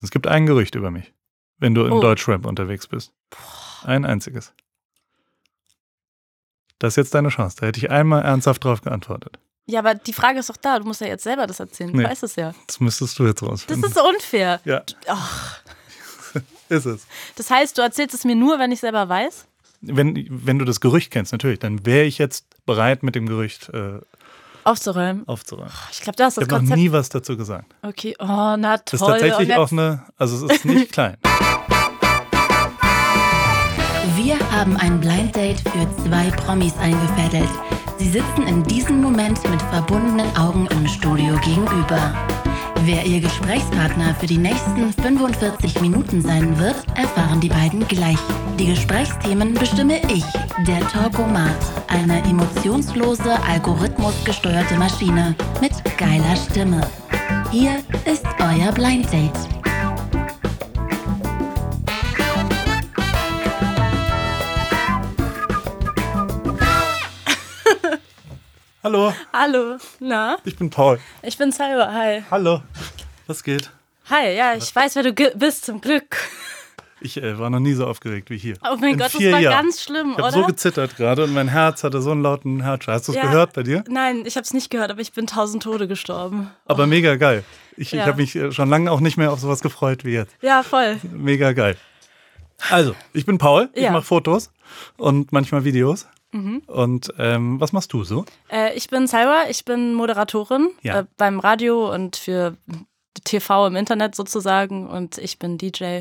Es gibt ein Gerücht über mich, wenn du im Oh. Deutschrap unterwegs bist. Ein einziges. Das ist jetzt deine Chance. Da hätte ich einmal ernsthaft drauf geantwortet. Ja, aber die Frage ist doch da. Du musst ja jetzt selber das erzählen. Nee. Du weißt es ja. Das müsstest du jetzt Das rausfinden. ist so unfair. ja, Ach, ist es. das heißt, du erzählst es mir nur, wenn ich selber weiß? Wenn, wenn du das Gerücht kennst, natürlich, dann wäre ich jetzt bereit, mit dem Gerücht äh, Aufzuräumen. aufzuräumen. Ich glaube, das ist Ich das habe noch Konzept. nie was dazu gesagt. Okay, oh, na toll. Das ist tatsächlich auch eine, also es ist nicht klein. Wir haben ein Blind Date für zwei Promis eingefädelt. Sie sitzen in diesem Moment mit verbundenen Augen im Studio gegenüber. Wer ihr Gesprächspartner für die nächsten 45 Minuten sein wird, erfahren die beiden gleich. Die Gesprächsthemen bestimme ich, der Talkomat, eine emotionslose, algorithmusgesteuerte Maschine mit geiler Stimme. Hier ist euer Blind Date. Hallo, Hallo, na? ich bin Paul. Ich bin Salva, hi. Hallo. Was geht? Hi, ja, ich weiß, wer du bist, zum Glück. Ich äh, war noch nie so aufgeregt wie hier. Oh mein In Gott, das war Jahren. ganz schlimm, Ich habe oder? so gezittert gerade und mein Herz hatte so einen lauten Herzschlag. Hast du es Ja. gehört bei dir? Nein, ich habe es nicht gehört, aber ich bin tausend Tode gestorben. Aber mega geil. Ich, ich Ja. habe mich äh, schon lange auch nicht mehr auf sowas gefreut wie jetzt. Ja, voll. Mega geil. Also, ich bin Paul, ich Ja. mache Fotos und manchmal Videos. Und ähm, was machst du so? Äh, ich bin Salwa, ich bin Moderatorin Ja. äh, beim Radio und für TV im Internet sozusagen und ich bin DJ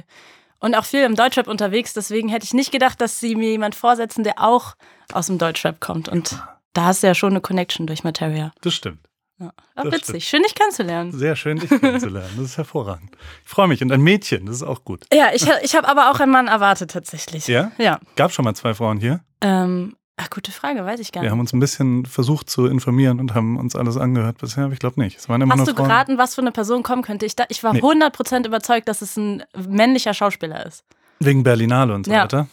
und auch viel im Deutschrap unterwegs. Deswegen hätte ich nicht gedacht, dass sie mir jemand vorsetzen, der auch aus dem Deutschrap kommt. Und da hast du ja schon eine Connection durch Materia. Das stimmt. Ja. Auch Das witzig, schön dich kennenzulernen. Sehr schön, dich kennenzulernen. Das ist hervorragend. Ich freue mich. Und ein Mädchen, das ist auch gut. Ja, ich, ich habe aber auch einen Mann erwartet tatsächlich. Ja? Ja. Gab schon mal zwei Frauen hier. Ähm, ach, gute Frage, weiß ich gar Wir nicht. haben uns ein bisschen versucht zu informieren und haben uns alles angehört bisher, aber ich glaube nicht. Es waren immer Hast du Frauen. geraten, was für eine Person kommen könnte? Ich, da, ich war Nee. 100% überzeugt, dass es ein männlicher Schauspieler ist. Wegen Berlinale und so Ja. weiter.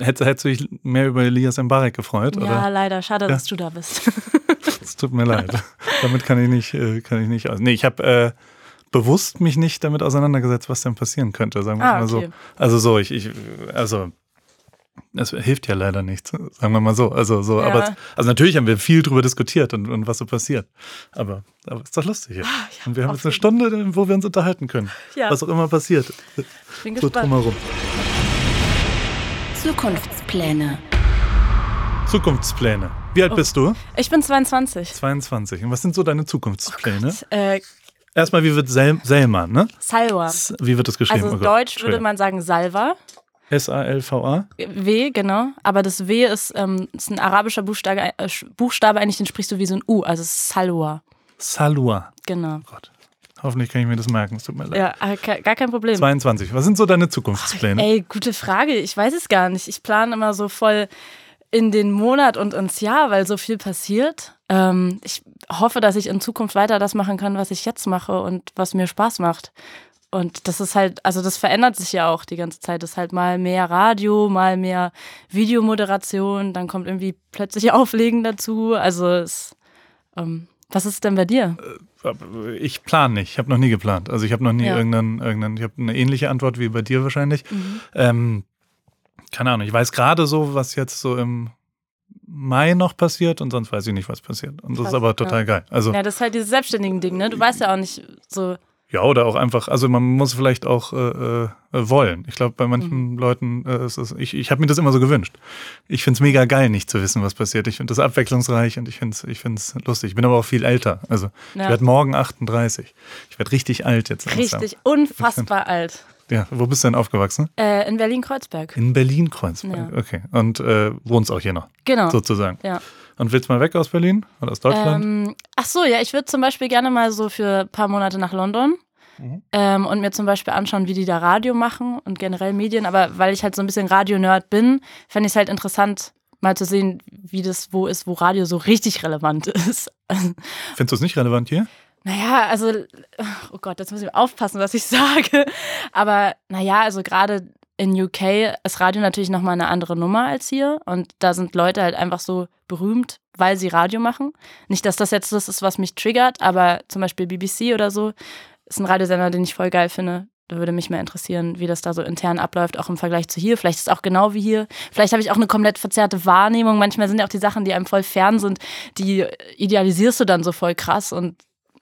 Hättest, hättest du dich mehr über Elias Mbarek gefreut? Ja, Oder? leider. Schade, dass du da bist. Es tut mir leid. Damit kann ich nicht, äh, kann ich nicht aus. Nee, ich habe äh, bewusst mich nicht damit auseinandergesetzt, was denn passieren könnte, sagen wir Ah, mal so. okay. Also so, ich, ich also es hilft ja leider nichts, sagen wir mal so. Also so, Ja. aber also natürlich haben wir viel drüber diskutiert und, und was so passiert. Aber, aber ist doch lustig hier. und wir haben jetzt eine Stunde, wo wir uns unterhalten können. Ja. Was auch immer passiert. Bin So gespannt. drumherum. Zukunftspläne. Zukunftspläne. Wie alt Oh. bist du? Ich bin 22. 22. Und was sind so deine Zukunftspläne? Äh, Erstmal, wie wird Sel Selman, ne? Salwa. S- Wie wird das geschrieben? Also Oh Deutsch würde man sagen Salva. S-A-L-V-A? W, genau. Aber das W ist, ähm, ist ein arabischer Buchstabe, äh, Buchstabe, eigentlich den sprichst du wie so ein U, also Salwa. Salua. Genau. Gott. Hoffentlich kann ich mir das merken. Es tut mir leid. Ja, ke- gar kein Problem. 22. Was sind so deine Zukunftspläne? Ey, gute Frage. Ich weiß es gar nicht. Ich plane immer so voll in den Monat und ins Jahr, weil so viel passiert. Ähm, ich hoffe, dass ich in Zukunft weiter das machen kann, was ich jetzt mache und was mir Spaß macht. Und das ist halt, also das verändert sich ja auch die ganze Zeit. Das ist halt mal mehr Radio, mal mehr Videomoderation, dann kommt irgendwie plötzlich Auflegen dazu. Also es, ähm, was ist denn bei dir? Ich plane nicht. Ich habe noch nie geplant. Also ich habe noch nie Ja. irgendeinen, irgendeinen, ich habe eine ähnliche Antwort wie bei dir wahrscheinlich. Mhm. Ähm, keine Ahnung. Ich weiß gerade so, was jetzt so im Mai noch passiert und sonst weiß ich nicht, was passiert. Und das Krass, ist aber total ja. geil. Also Ja, das ist halt dieses selbstständigen Ding, ne? Du weißt ja auch nicht so, Ja, oder auch einfach, also man muss vielleicht auch äh, äh, wollen. Ich glaube, bei manchen Mhm. Leuten äh, ist es, ich, ich habe mir das immer so gewünscht. Ich finde es mega geil, nicht zu wissen, was passiert. Ich finde das abwechslungsreich und ich finde es ich find's lustig. Ich bin aber auch viel älter. Also ich Ja. werde morgen 38. Ich werde richtig alt jetzt. langsam. richtig unfassbar alt. Ja, wo bist du denn aufgewachsen? Äh, in Berlin-Kreuzberg. In Berlin-Kreuzberg. Ja. Okay. Und äh, wohnst auch hier noch, Genau. sozusagen. Ja. Und willst mal weg aus Berlin oder aus Deutschland? Ähm, ach so, ja, ich würde zum Beispiel gerne mal so für ein paar Monate nach London Mhm. ähm, und mir zum Beispiel anschauen, wie die da Radio machen und generell Medien. Aber weil ich halt so ein bisschen Radio-Nerd bin, fände ich es halt interessant, mal zu sehen, wie das wo ist, wo Radio so richtig relevant ist. Findest du es nicht relevant hier? Naja, also, oh Gott, jetzt muss ich aufpassen, was ich sage. Aber naja, also gerade in UK ist Radio natürlich nochmal eine andere Nummer als hier. Und da sind Leute halt einfach so berühmt, weil sie Radio machen. Nicht, dass das jetzt das ist, was mich triggert, aber zum Beispiel BBC oder so ist ein Radiosender, den ich voll geil finde. Da würde mich mehr interessieren, wie das da so intern abläuft, auch im Vergleich zu hier. Vielleicht ist es auch genau wie hier. Vielleicht habe ich auch eine komplett verzerrte Wahrnehmung. Manchmal sind ja auch die Sachen, die einem voll fern sind, die idealisierst du dann so voll krass und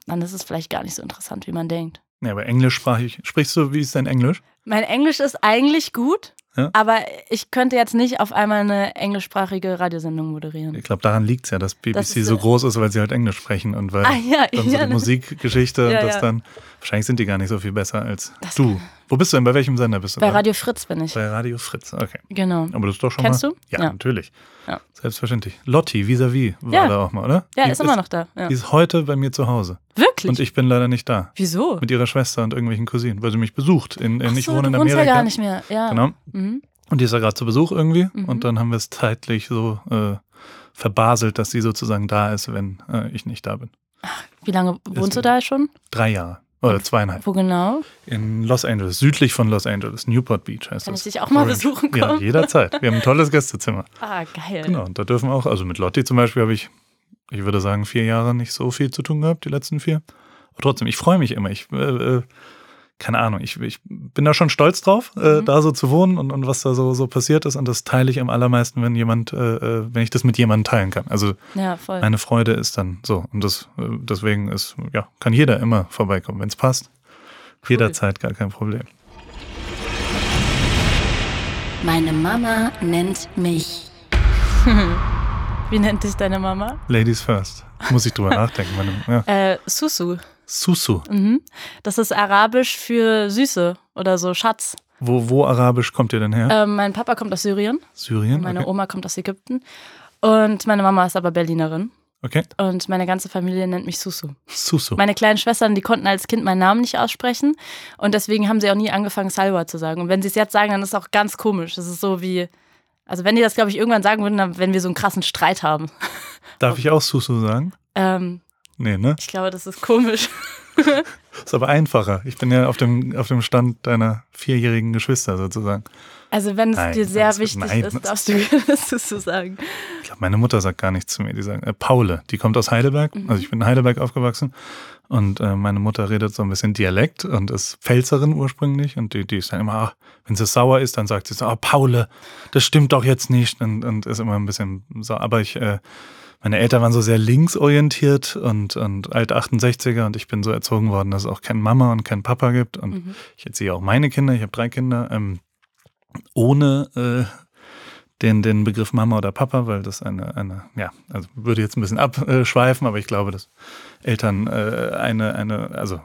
dann ist es vielleicht gar nicht so interessant, wie man denkt. Ja, aber englischsprachig. Sprichst du, wie ist dein Englisch? Mein Englisch ist eigentlich gut, Ja. aber ich könnte jetzt nicht auf einmal eine englischsprachige Radiosendung moderieren. Ich glaube, daran liegt es ja, dass BBC Das so groß ist, weil sie halt Englisch sprechen und weil Ah, ja, dann so die Musikgeschichte und das dann. Wahrscheinlich sind die gar nicht so viel besser als du. Wo bist du denn? Bei welchem Sender bist du? Bei? Radio Fritz bin ich. Bei Radio Fritz, okay. Genau. Aber das ist doch schon Kennst mal. du? Ja, Ja. natürlich. Ja. Selbstverständlich. Lotti, vis-à-vis, war Ja. da auch mal, oder? Ja, Die ist immer noch da. Die ist heute bei mir zu Hause. Wirklich? Und ich bin leider nicht da. Wieso? Mit ihrer Schwester und irgendwelchen Cousinen, weil sie mich besucht. In, in, Ach ich so, wohne in du wohnst Amerika. ja gar nicht mehr. Ja. Genau. Mhm. Und die ist ja gerade zu Besuch irgendwie. Mhm. Und dann haben wir es zeitlich so äh, verbaselt, dass sie sozusagen da ist, wenn äh, ich nicht da bin. Wie lange wohnst du da schon? Drei Jahre. Oder zweieinhalb. Wo genau? In Los Angeles, südlich von Los Angeles, Newport Beach heißt Kann das. ich dich auch mal Orange. besuchen Ja, kommen? jederzeit. Wir haben ein tolles Gästezimmer. Ah, geil. Genau, und da dürfen auch, also mit Lotti zum Beispiel habe ich, ich würde sagen, vier Jahre nicht so viel zu tun gehabt, die letzten vier. Aber trotzdem, ich freue mich immer. Ich, äh, äh, keine Ahnung, ich, ich bin da schon stolz drauf, äh, Mhm. da so zu wohnen und, und was da so, so passiert ist. Und das teile ich am allermeisten, wenn jemand, äh, äh, wenn ich das mit jemandem teilen kann. Also Ja, voll. meine Freude ist dann so. Und das, äh, deswegen ist, ja, kann jeder immer vorbeikommen, wenn es passt. Jederzeit gar kein Problem. Meine Mama nennt mich. Wie nennt dich deine Mama? Ladies first. Muss ich drüber nachdenken. Meine, ja. Äh, Susu. Susu. Mhm. Das ist arabisch für Süße oder so Schatz. Wo, wo arabisch kommt ihr denn her? Ähm, mein Papa kommt aus Syrien, Syrien? meine okay. Oma kommt aus Ägypten und meine Mama ist aber Berlinerin. okay. Und meine ganze Familie nennt mich Susu. Susu. Meine kleinen Schwestern, die konnten als Kind meinen Namen nicht aussprechen. Und deswegen haben sie auch nie angefangen, Salwa zu sagen. Und wenn sie es jetzt sagen, dann ist es auch ganz komisch. Das ist so wie, also wenn die das, glaube ich, irgendwann sagen würden, dann wenn wir so einen krassen Streit haben. Darf ich auch Susu sagen? Ähm, Nee, ne? ich glaube, das ist komisch. Ist aber einfacher. Ich bin ja auf dem, auf dem Stand deiner vierjährigen Geschwister sozusagen. Also wenn es Nein, dir sehr wichtig nein, ist, darfst du das so sagen. Ich glaube, meine Mutter sagt gar nichts zu mir. Die sagen, äh, Paule, die kommt aus Heidelberg. Mhm. Also ich bin in Heidelberg aufgewachsen. Und äh, meine Mutter redet so ein bisschen Dialekt und ist Pfälzerin ursprünglich. Und die, die ist dann immer, ach, wenn sie sauer ist, dann sagt sie so, oh, Paule, das stimmt doch jetzt nicht. Und, und ist immer ein bisschen so. Aber ich, äh, meine Eltern waren so sehr linksorientiert und, und alt 68er und ich bin so erzogen worden, dass es auch keine Mama und keinen Papa gibt. Und Mhm. ich erziehe auch meine Kinder, ich habe drei Kinder, ähm, ohne äh, den, den Begriff Mama oder Papa, weil das eine, eine, ja, also würde jetzt ein bisschen abschweifen, aber ich glaube, dass Eltern äh, eine, eine, also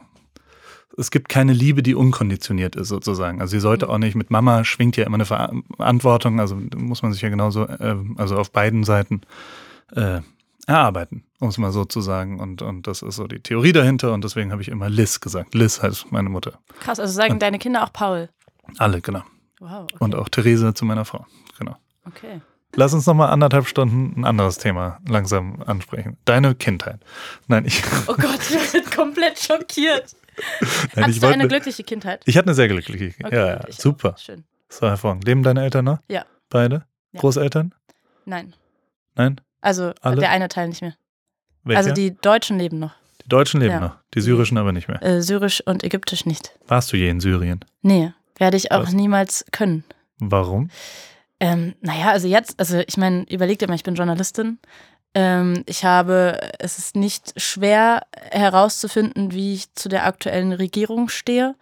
es gibt keine Liebe, die unkonditioniert ist, sozusagen. Also sie sollte auch nicht, mit Mama schwingt ja immer eine Verantwortung, also muss man sich ja genauso, äh, also auf beiden Seiten äh, erarbeiten, um es mal so zu sagen. Und, und das ist so die Theorie dahinter und deswegen habe ich immer Liz gesagt. Liz heißt meine Mutter. Krass, also sagen deine Kinder auch Paul. Alle, genau. Wow. Okay. Und auch Therese zu meiner Frau. Genau. okay. Lass uns noch mal anderthalb Stunden ein anderes Thema langsam ansprechen. Deine Kindheit. Nein, ich, Oh Gott, ich bin komplett schockiert. nein, Hattest ich du eine glückliche Kindheit? Ich hatte eine sehr glückliche Kindheit. Okay, ja, ja, ich auch. super. Schön. Das war hervorragend. Leben deine Eltern noch? Ja. Beide? Ja. Großeltern? Nein. Nein? Also Alle? der eine Teil nicht mehr. Welche? Also die Deutschen leben noch. Die Deutschen leben Ja. noch, die syrischen aber nicht mehr. Äh, Syrisch und Ägyptisch nicht. Warst du je in Syrien? Nee, werde ich auch Was? niemals können. Warum? Ähm, naja, also jetzt, also ich meine, überleg dir mal, ich bin Journalistin. Ähm, ich habe, es ist nicht schwer herauszufinden, wie ich zu der aktuellen Regierung stehe.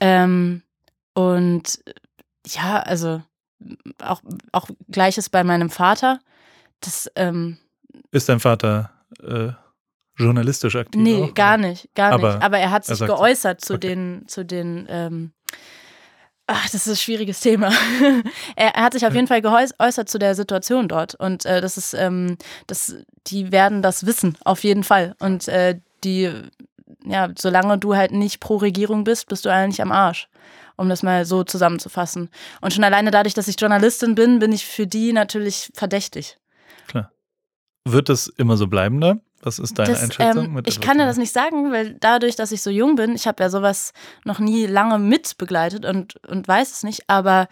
Ähm, und ja, also auch, auch gleiches bei meinem Vater. Das, ähm, Ist dein Vater äh, journalistisch aktiv? nee, auch? gar nicht, gar Aber nicht. Aber er hat er sich sagt- geäußert zu okay. den, zu den, ähm, ach, das ist ein schwieriges Thema. er, er hat sich auf jeden Fall geäußert zu der Situation dort. Und äh, das ist, ähm, das, die werden das wissen, auf jeden Fall. Und äh, die, ja, solange du halt nicht pro Regierung bist, bist du eigentlich am Arsch. Um das mal so zusammenzufassen. Und schon alleine dadurch, dass ich Journalistin bin, bin ich für die natürlich verdächtig. Klar. Wird das immer so bleiben da? Was ist deine Das, Einschätzung? ähm, mit ich kann dir das nicht sagen, weil dadurch, dass ich so jung bin, ich habe ja sowas noch nie lange mitbegleitet und, und weiß es nicht, aber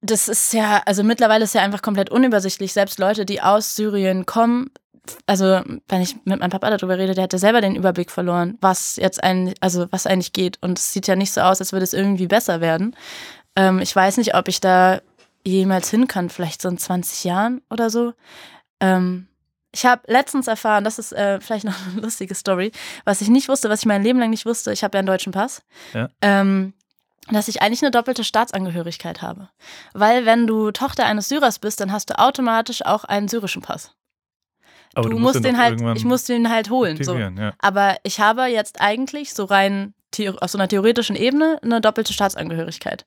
das ist ja, also mittlerweile ist ja einfach komplett unübersichtlich. Selbst Leute, die aus Syrien kommen, also wenn ich mit meinem Papa darüber rede, der hatte selber den Überblick verloren, was jetzt ein, also was eigentlich geht. Und es sieht ja nicht so aus, als würde es irgendwie besser werden. Ähm, ich weiß nicht, ob ich da jemals hin kann, vielleicht so in 20 Jahren oder so. Ähm, ich habe letztens erfahren, das ist äh, vielleicht noch eine lustige Story, was ich nicht wusste, was ich mein Leben lang nicht wusste. Ich habe ja einen deutschen Pass. Ja. Ähm, dass ich eigentlich eine doppelte Staatsangehörigkeit habe. Weil wenn du Tochter eines Syrers bist, dann hast du automatisch auch einen syrischen Pass. Aber du, musst den doch halt, ich muss den halt holen. So. ja. Aber ich habe jetzt eigentlich so rein theo- auf so einer theoretischen Ebene eine doppelte Staatsangehörigkeit.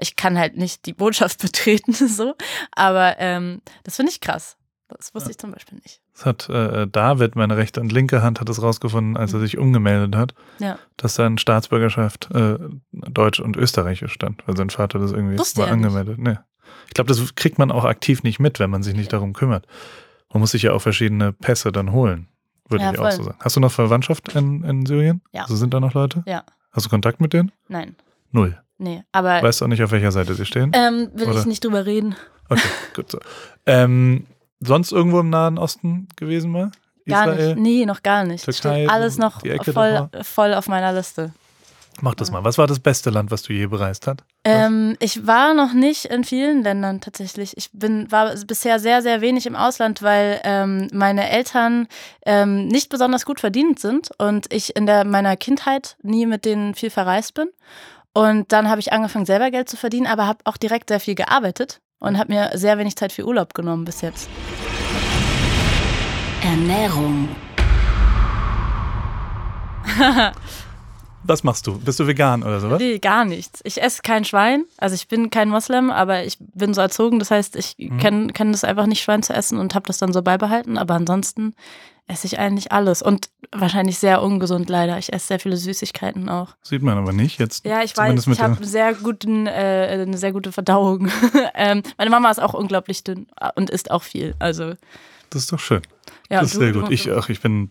Ich kann halt nicht die Botschaft betreten, so, aber ähm, das finde ich krass. Das wusste ich zum Beispiel nicht. Das hat äh, David, meine rechte und linke Hand, hat es rausgefunden, als er sich umgemeldet hat, Ja. dass seine Staatsbürgerschaft äh, Deutsch und Österreichisch stand, weil sein Vater das irgendwie mal er nicht. angemeldet. Nee. Ich glaube, das kriegt man auch aktiv nicht mit, wenn man sich nicht darum kümmert. Man muss sich ja auch verschiedene Pässe dann holen, würde Ja, ich auch voll. so sagen. Hast du noch Verwandtschaft in, in Syrien? Ja. Also sind da noch Leute? Ja. Hast du Kontakt mit denen? Nein. Null. Nee. Aber Weißt du auch nicht, auf welcher Seite sie stehen? ähm, will Oder? ich nicht drüber reden. Okay, gut so. Ähm, sonst irgendwo im Nahen Osten gewesen mal? Gar Israel? nicht. Nee, noch gar nicht. Türkei, Steht alles noch voll, voll auf meiner Liste. Mach das mal. Was war das beste Land, was du je bereist hast? Ähm, ich war noch nicht in vielen Ländern tatsächlich. Ich bin, war bisher sehr, sehr wenig im Ausland, weil ähm, meine Eltern ähm, nicht besonders gut verdient sind und ich in der, meiner Kindheit nie mit denen viel verreist bin. Und dann habe ich angefangen, selber Geld zu verdienen, aber habe auch direkt sehr viel gearbeitet und habe mir sehr wenig Zeit für Urlaub genommen bis jetzt. Ernährung. Was machst du? Bist du vegan oder sowas? Nee, gar nichts. Ich esse kein Schwein. Also ich bin kein Moslem, aber ich bin so erzogen. Das heißt, ich Mhm. kenne kenn das einfach nicht, Schwein zu essen und habe das dann so beibehalten. Aber ansonsten esse ich eigentlich alles. Und wahrscheinlich sehr ungesund leider. Ich esse sehr viele Süßigkeiten auch. Sieht man aber nicht. Jetzt Ja, ich weiß, ich habe sehr guten, äh, eine sehr gute Verdauung. ähm, meine Mama ist auch unglaublich dünn und isst auch viel. Also Das ist doch schön. ja, das ist du- sehr du- gut. Ich, ach, ich bin,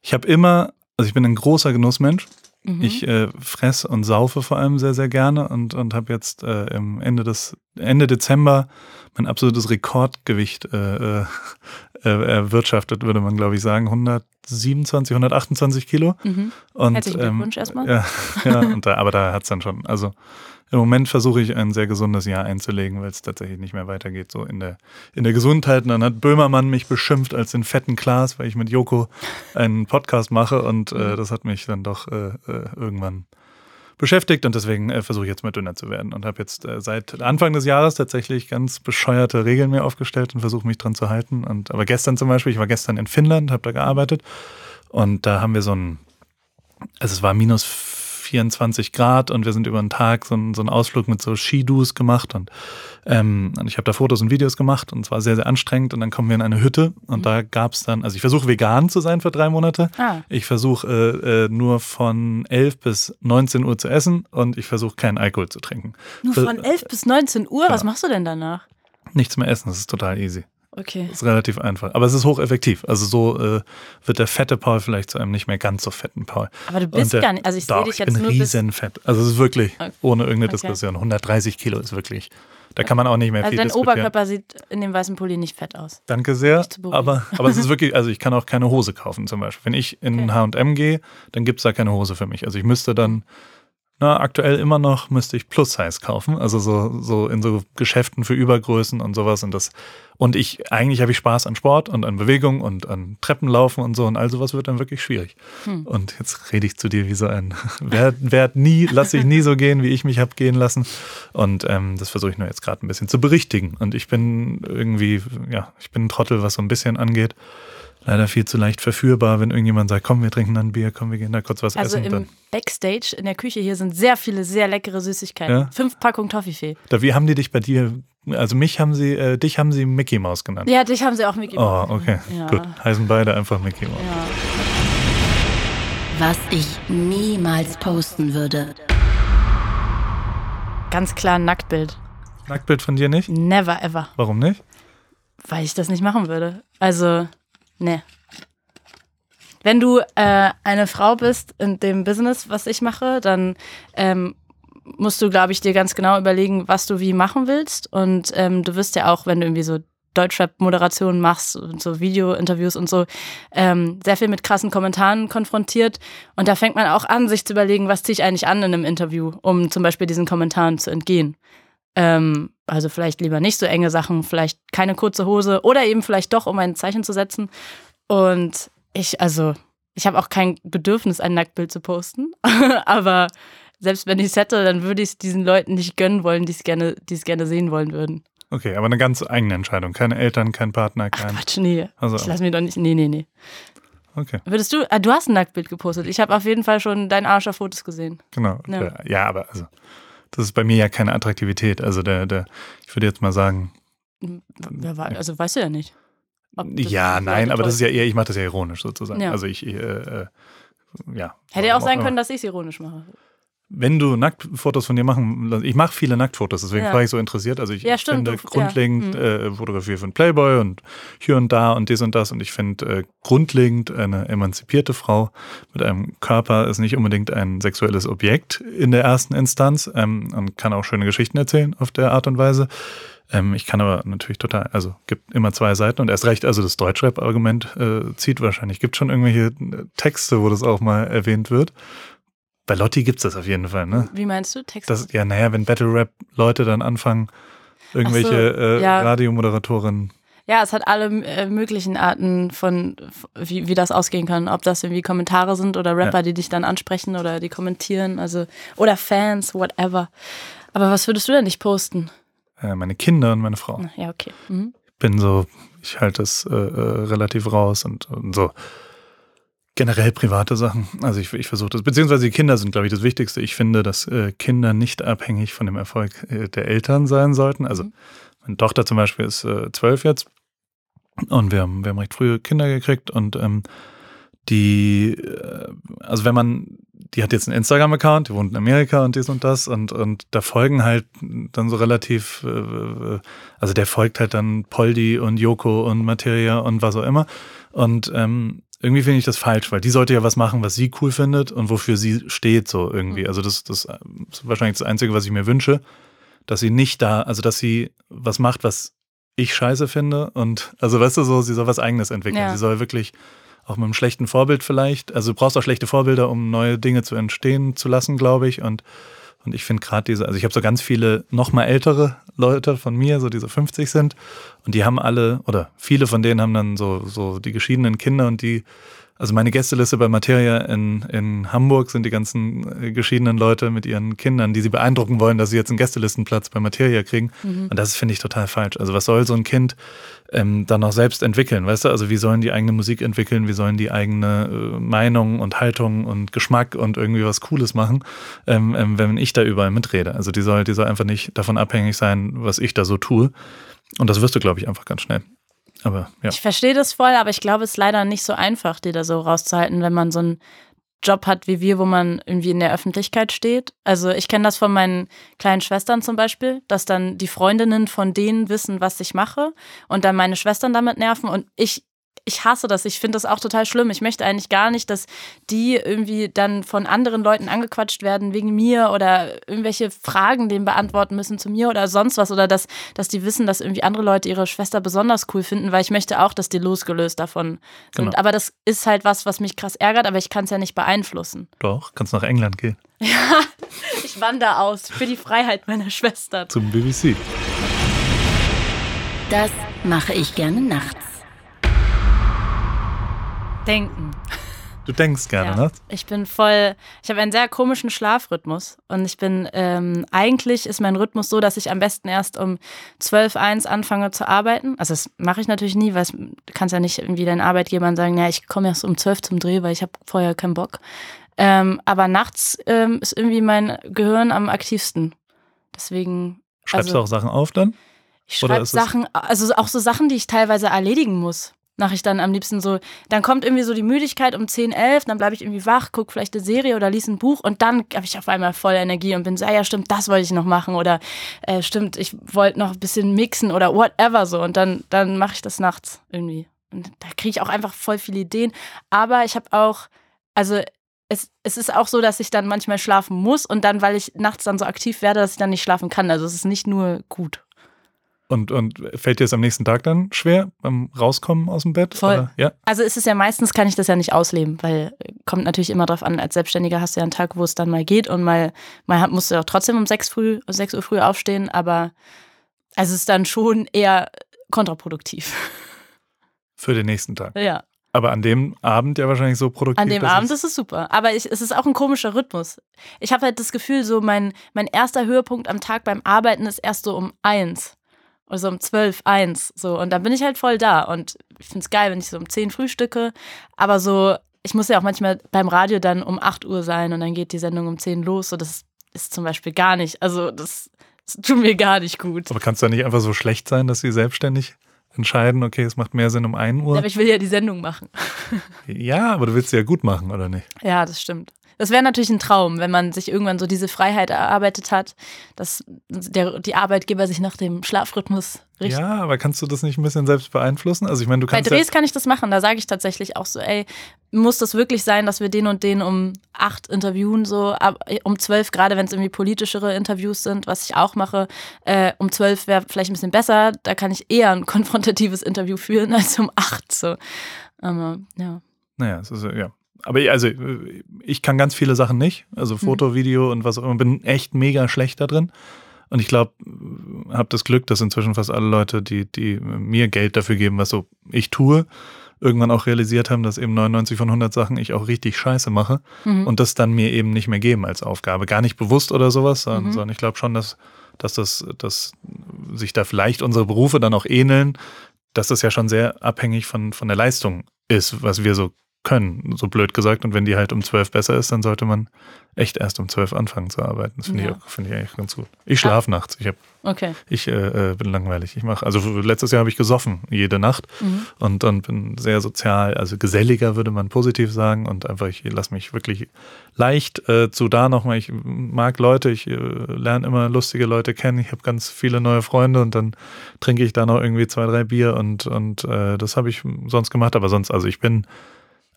ich habe immer, also ich bin ein großer Genussmensch. Mhm. Ich äh, fress und saufe vor allem sehr, sehr gerne und, und habe jetzt äh, im Ende des Ende Dezember mein absolutes Rekordgewicht äh, äh, äh, erwirtschaftet, würde man glaube ich sagen. 127, 128 Kilo. Mhm. Und, Herzlichen Glückwunsch erstmal. Ja, ja und da, aber da hat es dann schon. Also im Moment versuche ich ein sehr gesundes Jahr einzulegen, weil es tatsächlich nicht mehr weitergeht, so in der, in der Gesundheit. Und dann hat Böhmermann mich beschimpft als den fetten Klaas, weil ich mit Joko einen Podcast mache und Mhm. äh, das hat mich dann doch äh, äh, irgendwann beschäftigt und deswegen äh, versuche ich jetzt mal dünner zu werden und habe jetzt äh, seit Anfang des Jahres tatsächlich ganz bescheuerte Regeln mir aufgestellt und versuche mich dran zu halten. Und aber gestern zum Beispiel, ich war gestern in Finnland, habe da gearbeitet und da haben wir so ein also es war minus 24 Grad und wir sind über den Tag so, einen- so einen Ausflug mit so Skidus gemacht und, ähm, und ich habe da Fotos und Videos gemacht und es war sehr, sehr anstrengend und dann kommen wir in eine Hütte und da gab es dann, also ich versuche vegan zu sein für drei Monate. Ah. Ich versuche äh, äh, nur von 11 bis 19 Uhr zu essen und ich versuche keinen Alkohol zu trinken. Nur von 11 bis 19 Uhr? Was machst du denn danach? Nichts mehr essen, das ist total easy. Okay. Das ist relativ einfach. Aber es ist hocheffektiv. Also so äh, wird der fette Paul vielleicht zu einem nicht mehr ganz so fetten Paul. Aber du bist der- gar nicht, also ich sehe dich ich jetzt bin nur riesenfett. Also es ist wirklich, Okay. ohne irgendeine Okay. Diskussion, 130 Kilo ist wirklich, da kann man auch nicht mehr Also viel dein. Oberkörper sieht in dem weißen Pulli nicht fett aus. Danke sehr. Aber, aber es ist wirklich, also ich kann auch keine Hose kaufen zum Beispiel. Wenn ich in Okay. H&M gehe, dann gibt es da keine Hose für mich. Also ich müsste dann, na, aktuell immer noch müsste ich Plus-Size kaufen. Also so, so in so Geschäften für Übergrößen und sowas. Und das, und ich, eigentlich habe ich Spaß an Sport und an Bewegung und an Treppenlaufen und so. Und all sowas wird dann wirklich schwierig. Hm. Und jetzt rede ich zu dir wie so ein, werd, werd nie, lass dich nie so gehen, wie ich mich habe gehen lassen. Und ähm, das versuche ich nur jetzt gerade ein bisschen zu berichtigen. Und ich bin irgendwie, ja, ich bin ein Trottel, was so ein bisschen angeht. Leider viel zu leicht verführbar, wenn irgendjemand sagt, komm, wir trinken dann ein Bier, komm, wir gehen da kurz was Also essen. im Dann, Backstage in der Küche hier sind sehr viele sehr leckere Süßigkeiten. Ja? Fünf Packungen Toffifee. da, wie haben die dich bei dir, also mich haben sie, äh, dich haben sie Mickey Mouse genannt. Ja, dich haben sie auch mitgegeben. Oh, okay, Ja. gut. Heißen beide einfach Mickey Mouse. Ja. Was ich niemals posten würde. Ganz klar ein Nacktbild. Nacktbild von dir nicht? Never ever. Warum nicht? Weil ich das nicht machen würde. Also, ne. Wenn du äh, eine Frau bist in dem Business, was ich mache, dann ähm, musst du, glaube ich, dir ganz genau überlegen, was du wie machen willst. Und ähm, du wirst ja auch, wenn du irgendwie so Deutschrap-Moderationen machst und so Video-Interviews und so, ähm, sehr viel mit krassen Kommentaren konfrontiert. Und da fängt man auch an, sich zu überlegen, was ziehe ich eigentlich an in einem Interview, um zum Beispiel diesen Kommentaren zu entgehen. Ähm, also vielleicht lieber nicht so enge Sachen, vielleicht keine kurze Hose oder eben vielleicht doch, um ein Zeichen zu setzen. Und ich, also, ich habe auch kein Bedürfnis, ein Nacktbild zu posten. Aber selbst wenn ich es hätte, dann würde ich es diesen Leuten nicht gönnen wollen, die es gerne, gerne sehen wollen würden. Okay, aber eine ganz eigene Entscheidung. Keine Eltern, kein Partner, kein. Ach Quatsch, nee. Also. Ich lass mich doch nicht. Nee, nee, nee. Okay. Würdest du, ah, du hast ein Nacktbild gepostet. Ich habe auf jeden Fall schon dein Arsch auf Fotos gesehen. Genau. Ja. ja, aber also, das ist bei mir ja keine Attraktivität. Also der, der, ich würde jetzt mal sagen. Also weißt du ja nicht. Ja, nein, aber das ist ja eher, ich mache das ja ironisch sozusagen. Ja. Also ich, äh, äh, ja. Hätte ja auch sein können, dass ich es ironisch mache wenn du Nacktfotos von dir machen, ich mache viele Nacktfotos, deswegen ja. war ich so interessiert. Also ich ja, finde grundlegend ja. Hm. äh, Fotografie von Playboy und hier und da und dies und das und ich finde äh, grundlegend eine emanzipierte Frau mit einem Körper ist nicht unbedingt ein sexuelles Objekt in der ersten Instanz ähm, und kann auch schöne Geschichten erzählen auf der Art und Weise. Ähm, ich kann aber natürlich total, also gibt immer zwei Seiten und erst recht, also das Deutschrap-Argument äh, zieht wahrscheinlich. Gibt schon irgendwelche Texte, wo das auch mal erwähnt wird. Bei Lotti gibt es das auf jeden Fall, ne? Wie meinst du? Texte? Das, ja, naja, wenn Battle Rap-Leute dann anfangen, irgendwelche so, äh, ja. Radiomoderatorinnen. Ja, es hat alle äh, möglichen Arten von, wie, wie das ausgehen kann. Ob das irgendwie Kommentare sind oder Rapper, ja. die dich dann ansprechen oder die kommentieren, also oder Fans, whatever. Aber was würdest du denn nicht posten? Äh, meine Kinder und meine Frau. Ja, okay. Mhm. Ich bin so, ich halte es äh, äh, relativ raus und, und so generell private Sachen. Also ich, ich versuche das, beziehungsweise die Kinder sind, glaube ich, das Wichtigste. Ich finde, dass äh, Kinder nicht abhängig von dem Erfolg äh, der Eltern sein sollten. Also mhm. meine Tochter zum Beispiel ist äh, zwölf jetzt und wir haben, wir haben recht früh Kinder gekriegt und ähm, die, äh, also wenn man, die hat jetzt einen Instagram-Account, die wohnt in Amerika und dies und das und, und da folgen halt dann so relativ, äh, also der folgt halt dann Poldi und Joko und Materia und was auch immer und ähm, irgendwie finde ich das falsch, weil die sollte ja was machen, was sie cool findet und wofür sie steht, so irgendwie. Mhm. Also das, das ist wahrscheinlich das Einzige, was ich mir wünsche, dass sie nicht da, also dass sie was macht, was ich scheiße finde und also weißt du so, sie soll was eigenes entwickeln. Ja. Sie soll wirklich auch mit einem schlechten Vorbild vielleicht, also du brauchst auch schlechte Vorbilder, um neue Dinge zu entstehen zu lassen, glaube ich und und ich finde gerade diese, also ich habe so ganz viele noch mal ältere Leute von mir, so die so 50 sind. Und die haben alle, oder viele von denen haben dann so, so die geschiedenen Kinder und die also meine Gästeliste bei Materia in, in Hamburg sind die ganzen äh, geschiedenen Leute mit ihren Kindern, die sie beeindrucken wollen, dass sie jetzt einen Gästelistenplatz bei Materia kriegen. Mhm. Und das finde ich total falsch. Also was soll so ein Kind ähm, dann noch selbst entwickeln, weißt du? Also wie sollen die eigene Musik entwickeln, wie sollen die eigene äh, Meinung und Haltung und Geschmack und irgendwie was Cooles machen, ähm, ähm, wenn ich da überall mitrede. Also die soll, die soll einfach nicht davon abhängig sein, was ich da so tue. Und das wirst du, glaube ich, einfach ganz schnell. Aber ja. Ich verstehe das voll, aber ich glaube, es ist leider nicht so einfach, die da so rauszuhalten, wenn man so einen Job hat wie wir, wo man irgendwie in der Öffentlichkeit steht. Also ich kenne das von meinen kleinen Schwestern zum Beispiel, dass dann die Freundinnen von denen wissen, was ich mache und dann meine Schwestern damit nerven und ich ich hasse das. Ich finde das auch total schlimm. Ich möchte eigentlich gar nicht, dass die irgendwie dann von anderen Leuten angequatscht werden wegen mir oder irgendwelche Fragen denen beantworten müssen zu mir oder sonst was oder dass, dass die wissen, dass irgendwie andere Leute ihre Schwester besonders cool finden, weil ich möchte auch, dass die losgelöst davon sind. Genau. Aber das ist halt was, was mich krass ärgert, aber ich kann es ja nicht beeinflussen. Doch, kannst nach England gehen. Ja, ich wandere aus für die Freiheit meiner Schwester. Zum BBC. Das mache ich gerne nachts. Denken. Du denkst gerne, ja. ne? Ich bin voll, ich habe einen sehr komischen Schlafrhythmus und ich bin, ähm, eigentlich ist mein Rhythmus so, dass ich am besten erst um 12, 1 anfange zu arbeiten. Also das mache ich natürlich nie, weil du kannst ja nicht irgendwie deinen Arbeitgebern sagen, ja, ich komme erst um 12 zum Dreh, weil ich habe vorher keinen Bock. Ähm, aber nachts ähm, ist irgendwie mein Gehirn am aktivsten. Deswegen. Schreibst also, du auch Sachen auf dann? Ich schreibe Sachen, also auch so Sachen, die ich teilweise erledigen muss mache ich dann am liebsten so, dann kommt irgendwie so die Müdigkeit um 10, 11, dann bleibe ich irgendwie wach, gucke vielleicht eine Serie oder lese ein Buch und dann habe ich auf einmal voll Energie und bin so, ah ja, stimmt, das wollte ich noch machen oder äh, stimmt, ich wollte noch ein bisschen mixen oder whatever so und dann, dann mache ich das nachts irgendwie. Und da kriege ich auch einfach voll viele Ideen. Aber ich habe auch, also es, es ist auch so, dass ich dann manchmal schlafen muss und dann, weil ich nachts dann so aktiv werde, dass ich dann nicht schlafen kann. Also es ist nicht nur gut. Und, und fällt dir es am nächsten Tag dann schwer beim Rauskommen aus dem Bett? Voll. Oder? Ja. Also ist es ja meistens, kann ich das ja nicht ausleben, weil kommt natürlich immer drauf an, als Selbstständiger hast du ja einen Tag, wo es dann mal geht und mal, mal musst du auch trotzdem um 6, früh, 6 Uhr früh aufstehen, aber also es ist dann schon eher kontraproduktiv. Für den nächsten Tag. Ja. Aber an dem Abend ja wahrscheinlich so produktiv. An dem Abend ist es super. Aber ich, es ist auch ein komischer Rhythmus. Ich habe halt das Gefühl, so mein, mein erster Höhepunkt am Tag beim Arbeiten ist erst so um eins. Oder so um zwölf, eins. So. Und dann bin ich halt voll da. Und ich finde es geil, wenn ich so um zehn frühstücke. Aber so, ich muss ja auch manchmal beim Radio dann um 8 Uhr sein und dann geht die Sendung um 10 los. So, das ist zum Beispiel gar nicht. Also, das, das tut mir gar nicht gut. Aber kann es da nicht einfach so schlecht sein, dass sie selbstständig entscheiden, okay, es macht mehr Sinn um 1 Uhr? Aber ich will ja die Sendung machen. Ja, aber du willst sie ja gut machen, oder nicht? Ja, das stimmt. Das wäre natürlich ein Traum, wenn man sich irgendwann so diese Freiheit erarbeitet hat, dass der, die Arbeitgeber sich nach dem Schlafrhythmus richten. Ja, aber kannst du das nicht ein bisschen selbst beeinflussen? Also ich meine, du Bei kannst ja, Drehs kann ich das machen. Da sage ich tatsächlich auch so, ey, muss das wirklich sein, dass wir den und den um acht interviewen, so ab, um zwölf, gerade wenn es irgendwie politischere Interviews sind, was ich auch mache, äh, um zwölf wäre vielleicht ein bisschen besser. Da kann ich eher ein konfrontatives Interview führen als um acht. So. Aber ja. naja, es ist, ja. Aber ich- also ich kann ganz viele Sachen nicht, also Foto, Video und was auch immer, bin echt mega schlecht da drin. Und ich glaube, habe das Glück, dass inzwischen fast alle Leute, die, die mir Geld dafür geben, was so ich tue, irgendwann auch realisiert haben, dass eben 99 von 100 Sachen ich auch richtig scheiße mache Mhm. und das dann mir eben nicht mehr geben als Aufgabe. Gar nicht bewusst oder sowas, sondern, Mhm. sondern ich glaube schon, dass, dass, das, dass sich da vielleicht unsere Berufe dann auch ähneln, dass das ja schon sehr abhängig von, von der Leistung ist, was wir so können, so blöd gesagt. Und wenn die halt um zwölf besser ist, dann sollte man echt erst um zwölf anfangen zu arbeiten. Das finde Ja. ich, finde ich eigentlich ganz gut. Ich schlafe nachts. Ich, hab, Okay. ich äh, äh, bin langweilig. Ich mache, also letztes Jahr habe ich gesoffen, jede Nacht Mhm. und, und bin sehr sozial, also geselliger würde man positiv sagen und einfach, ich lasse mich wirklich leicht äh, zu da nochmal. Ich mag Leute, ich äh, lerne immer lustige Leute kennen. Ich habe ganz viele neue Freunde und dann trinke ich da noch irgendwie zwei, drei Bier und, und äh, das habe ich sonst gemacht. Aber sonst, also ich bin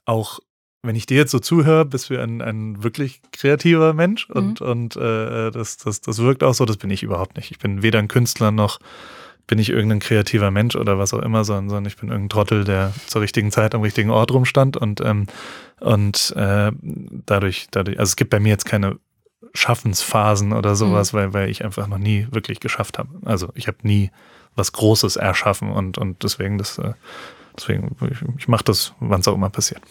auch, wenn ich dir jetzt so zuhöre, bist du ein, ein wirklich kreativer Mensch und, und äh, das, das, das wirkt auch so, das bin ich überhaupt nicht. Ich bin weder ein Künstler noch bin ich irgendein kreativer Mensch oder was auch immer, sondern, sondern ich bin irgendein Trottel, der zur richtigen Zeit am richtigen Ort rumstand und, ähm, und äh, dadurch, dadurch, also es gibt bei mir jetzt keine Schaffensphasen oder sowas, weil, weil ich einfach noch nie wirklich geschafft habe. Also ich habe nie was Großes erschaffen und, und deswegen das, äh, deswegen, ich, ich mache das, wann es auch immer passiert.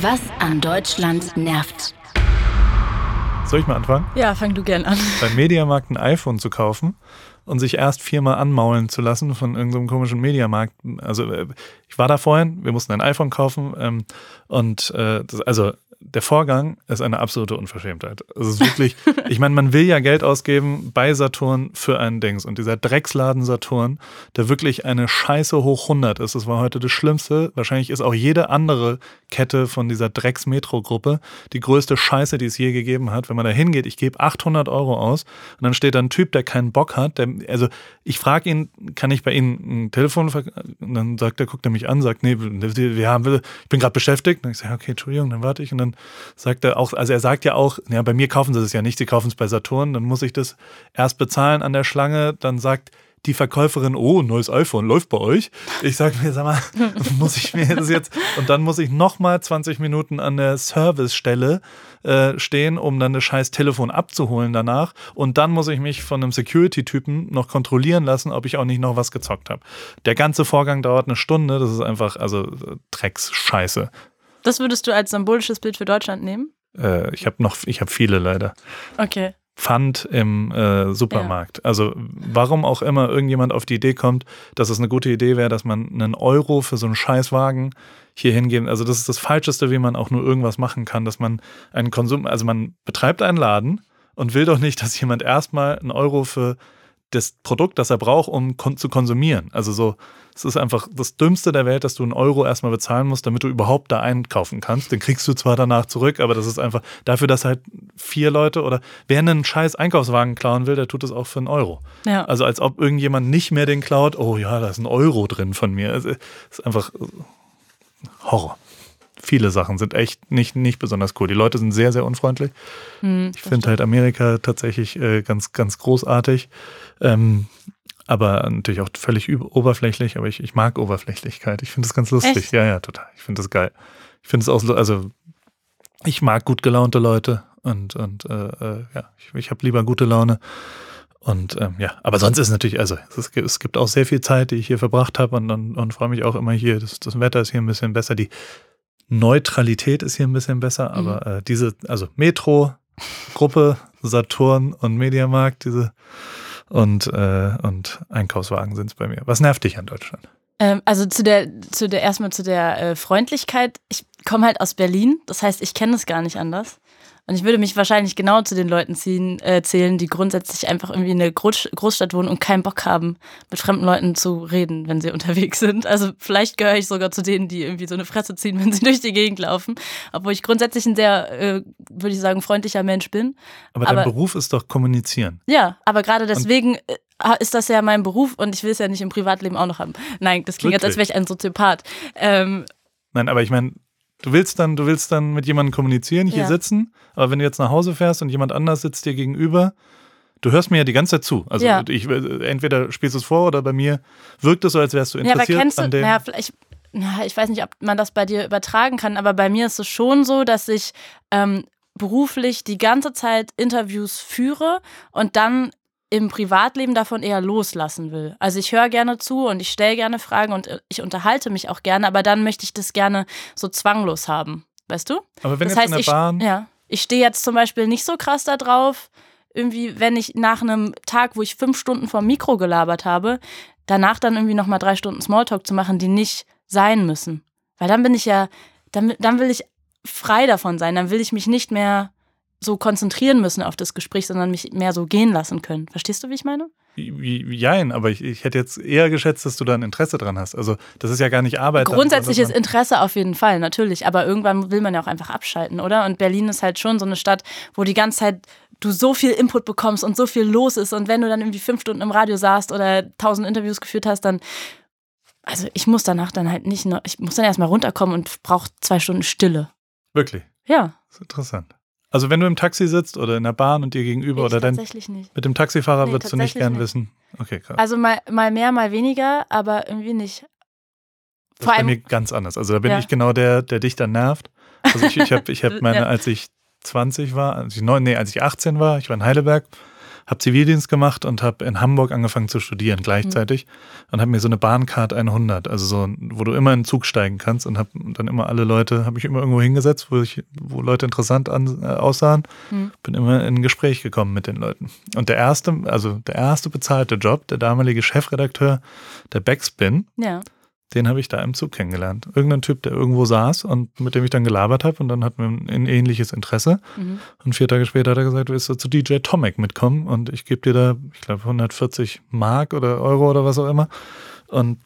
Was an Deutschland nervt. Soll ich mal anfangen? Ja, fang du gern an. beim Mediamarkt ein iPhone zu kaufen und sich erst viermal anmaulen zu lassen von irgendeinem komischen Mediamarkt. Also äh, ich war da vorhin, wir mussten ein iPhone kaufen ähm, und äh, das, also der Vorgang ist eine absolute Unverschämtheit. Es ist wirklich, ich meine, man will ja Geld ausgeben bei Saturn für ein Dings und dieser Drecksladen Saturn, der wirklich eine Scheiße hoch 100 ist, das war heute das Schlimmste. Wahrscheinlich ist auch jede andere Kette von dieser Drecks-Metro-Gruppe die größte Scheiße, die es je gegeben hat. Wenn man da hingeht, ich gebe 800 Euro aus und dann steht da ein Typ, der keinen Bock hat. Der, also ich frage ihn, kann ich bei Ihnen ein Telefon, und dann sagt er, guckt er mich an, sagt, nee, wir haben, ich bin gerade beschäftigt. Und ich sage, okay, Entschuldigung, dann warte ich. Und dann sagt er auch, also er sagt ja auch, ja, bei mir kaufen sie das ja nicht, sie kaufen es bei Saturn, dann muss ich das erst bezahlen an der Schlange, dann sagt die Verkäuferin, oh, neues iPhone, läuft bei euch. Ich sage mir, sag mal, muss ich mir das jetzt, und dann muss ich nochmal 20 Minuten an der Servicestelle äh, stehen, um dann das scheiß Telefon abzuholen danach. Und dann muss ich mich von einem Security-Typen noch kontrollieren lassen, ob ich auch nicht noch was gezockt habe. Der ganze Vorgang dauert eine Stunde, das ist einfach, also äh, Drecksscheiße. Das würdest du als symbolisches Bild für Deutschland nehmen? Äh, ich habe noch, ich habe viele leider. Okay. Pfand im äh, Supermarkt. Also warum auch immer irgendjemand auf die Idee kommt, dass es eine gute Idee wäre, dass man einen Euro für so einen Scheißwagen hier hingeben. Also das ist das Falscheste, wie man auch nur irgendwas machen kann, dass man einen Konsum, also man betreibt einen Laden und will doch nicht, dass jemand erstmal einen Euro für das Produkt, das er braucht, um kon zu konsumieren. Also so, es ist einfach das Dümmste der Welt, dass du einen Euro erstmal bezahlen musst, damit du überhaupt da einkaufen kannst. Den kriegst du zwar danach zurück, aber das ist einfach dafür, dass halt vier Leute oder wer einen scheiß Einkaufswagen klauen will, der tut es auch für einen Euro. Ja. Also als ob irgendjemand nicht mehr den klaut, oh ja, da ist ein Euro drin von mir. Es ist einfach Horror. Viele Sachen sind echt nicht, nicht besonders cool. Die Leute sind sehr, sehr unfreundlich. Hm, Ich finde halt Amerika tatsächlich äh, ganz, ganz großartig. Ähm, aber natürlich auch völlig oberflächlich, aber ich, ich mag Oberflächlichkeit. Ich finde das ganz lustig. Echt? Ja, ja, total. Ich finde das geil. Ich finde es auch, so- also ich mag gut gelaunte Leute und, und äh, äh, ja, ich, ich habe lieber gute Laune. Und ähm, ja, aber sonst ist natürlich, also es, gibt- es gibt auch sehr viel Zeit, die ich hier verbracht habe und, und, und freue mich auch immer hier. Das, das Wetter ist hier ein bisschen besser, die Neutralität ist hier ein bisschen besser, aber äh, diese, also Metro, Gruppe, Saturn und Mediamarkt, diese und, äh, und Einkaufswagen sind es bei mir. Was nervt dich an Deutschland? Ähm, also zu der, zu der, erstmal zu der äh, Freundlichkeit. Ich komme halt aus Berlin, das heißt, ich kenne es gar nicht anders. Und ich würde mich wahrscheinlich genau zu den Leuten ziehen, äh, zählen, die grundsätzlich einfach irgendwie in der Groß Großstadt wohnen und keinen Bock haben, mit fremden Leuten zu reden, wenn sie unterwegs sind. Also vielleicht gehöre ich sogar zu denen, die irgendwie so eine Fresse ziehen, wenn sie durch die Gegend laufen. Obwohl ich grundsätzlich ein sehr, äh, würde ich sagen, freundlicher Mensch bin. Aber dein Aber- Beruf ist doch kommunizieren. Ja, aber gerade deswegen äh, ist das ja mein Beruf und ich will es ja nicht im Privatleben auch noch haben. Nein, das klingt jetzt, als wäre ich ein Soziopath. Ähm, Nein, aber ich meine, du willst dann, du willst dann mit jemandem kommunizieren, hier Ja. sitzen, aber wenn du jetzt nach Hause fährst und jemand anders sitzt dir gegenüber, du hörst mir ja die ganze Zeit zu. Also Ja. ich, äh, entweder spielst du es vor oder bei mir wirkt es so, als wärst du ja, aber interessiert kennst du, an dem. naja, vielleicht, na, ich weiß nicht, ob man das bei dir übertragen kann, aber bei mir ist es schon so, dass ich ähm, beruflich die ganze Zeit Interviews führe und dann im Privatleben davon eher loslassen will. Also ich höre gerne zu und ich stelle gerne Fragen und äh, ich unterhalte mich auch gerne, aber dann möchte ich das gerne so zwanglos haben. Weißt du? aber wenn das jetzt heißt, in der ich, Bahn, ja, ich stehe jetzt zum Beispiel nicht so krass da drauf, irgendwie, wenn ich nach einem Tag, wo ich fünf Stunden vom Mikro gelabert habe, danach dann irgendwie nochmal drei Stunden Smalltalk zu machen, die nicht sein müssen. Weil dann bin ich ja, dann, dann will ich frei davon sein, dann will ich mich nicht mehr so konzentrieren müssen auf das Gespräch, sondern mich mehr so gehen lassen können. Verstehst du, wie ich meine? jein, aber ich, ich hätte jetzt eher geschätzt, dass du da ein Interesse dran hast. Also das ist ja gar nicht Arbeit. Grundsätzliches Interesse auf jeden Fall, natürlich. Aber irgendwann will man ja auch einfach abschalten, oder? Und Berlin ist halt schon so eine Stadt, wo die ganze Zeit du so viel Input bekommst und so viel los ist. Und wenn du dann irgendwie fünf Stunden im Radio saßt oder tausend Interviews geführt hast, dann. Also ich muss danach dann halt nicht nur, ich muss dann erstmal runterkommen und brauche zwei Stunden Stille. Wirklich, Ja. das ist interessant. Also wenn du im Taxi sitzt oder in der Bahn und dir gegenüber ich oder nicht. mit dem Taxifahrer Nee, würdest du nicht gern nicht. wissen. Okay, krass. Also mal, mal mehr, mal weniger, aber irgendwie nicht. Das Vor ist bei mir ganz anders. Also da bin Ja. ich genau der, der dich dann nervt. Also ich, ich habe ich hab meine, als ich 20 war, als ich, neun, nee, als ich 18 war, ich war in Heidelberg, habe Zivildienst gemacht und habe in Hamburg angefangen zu studieren gleichzeitig und habe mir so eine Bahncard 100, also so, wo du immer in den Zug steigen kannst und habe dann immer alle Leute, habe ich immer irgendwo hingesetzt, wo, ich, wo Leute interessant an, äh, aussahen, Hm. bin immer in ein Gespräch gekommen mit den Leuten. Und der erste, also der erste bezahlte Job, der damalige Chefredakteur der Backspin, ja. Den habe ich da im Zug kennengelernt. Irgendein Typ, der irgendwo saß und mit dem ich dann gelabert habe und dann hatten wir ein ähnliches Interesse. Mhm. Und vier Tage später hat er gesagt, willst du zu DJ Tomek mitkommen und ich gebe dir da, ich glaube, 140 Mark oder Euro oder was auch immer. Und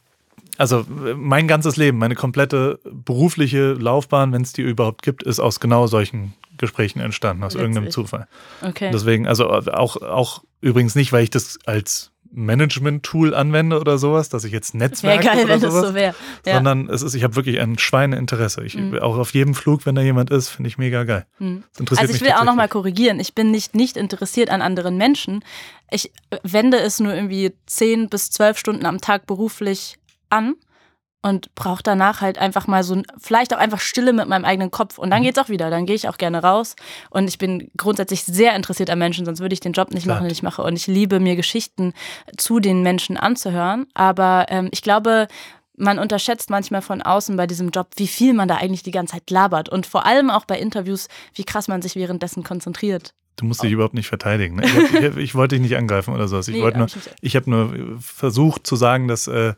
also mein ganzes Leben, meine komplette berufliche Laufbahn, wenn es die überhaupt gibt, ist aus genau solchen Gesprächen entstanden, aus Witzig. irgendeinem Zufall. Okay. Deswegen, also auch, auch übrigens nicht, weil ich das als Management-Tool anwende oder sowas, dass ich jetzt Wäre Netzwerke geil, oder wenn das sowas, so wäre. Ja. sondern es ist, ich habe wirklich ein Schweineinteresse. Ich, Mhm. Auch auf jedem Flug, wenn da jemand ist, finde ich mega geil. Mhm. Also ich will auch nochmal korrigieren. Ich bin nicht nicht interessiert an anderen Menschen. Ich wende es nur irgendwie zehn bis zwölf Stunden am Tag beruflich an und brauche danach halt einfach mal so, ein- vielleicht auch einfach Stille mit meinem eigenen Kopf. Und dann Mhm. geht's auch wieder. Dann gehe ich auch gerne raus. Und ich bin grundsätzlich sehr interessiert an Menschen, sonst würde ich den Job nicht Klar. machen, den ich mache. Und ich liebe mir Geschichten zu den Menschen anzuhören. Aber ähm, ich glaube, man unterschätzt manchmal von außen bei diesem Job, wie viel man da eigentlich die ganze Zeit labert. Und vor allem auch bei Interviews, wie krass man sich währenddessen konzentriert. Du musst dich überhaupt nicht verteidigen. Ne? Ich, hab, ich, ich wollte dich nicht angreifen oder sowas. Ich, Nee, nur, ich habe nur versucht zu sagen, dass, äh,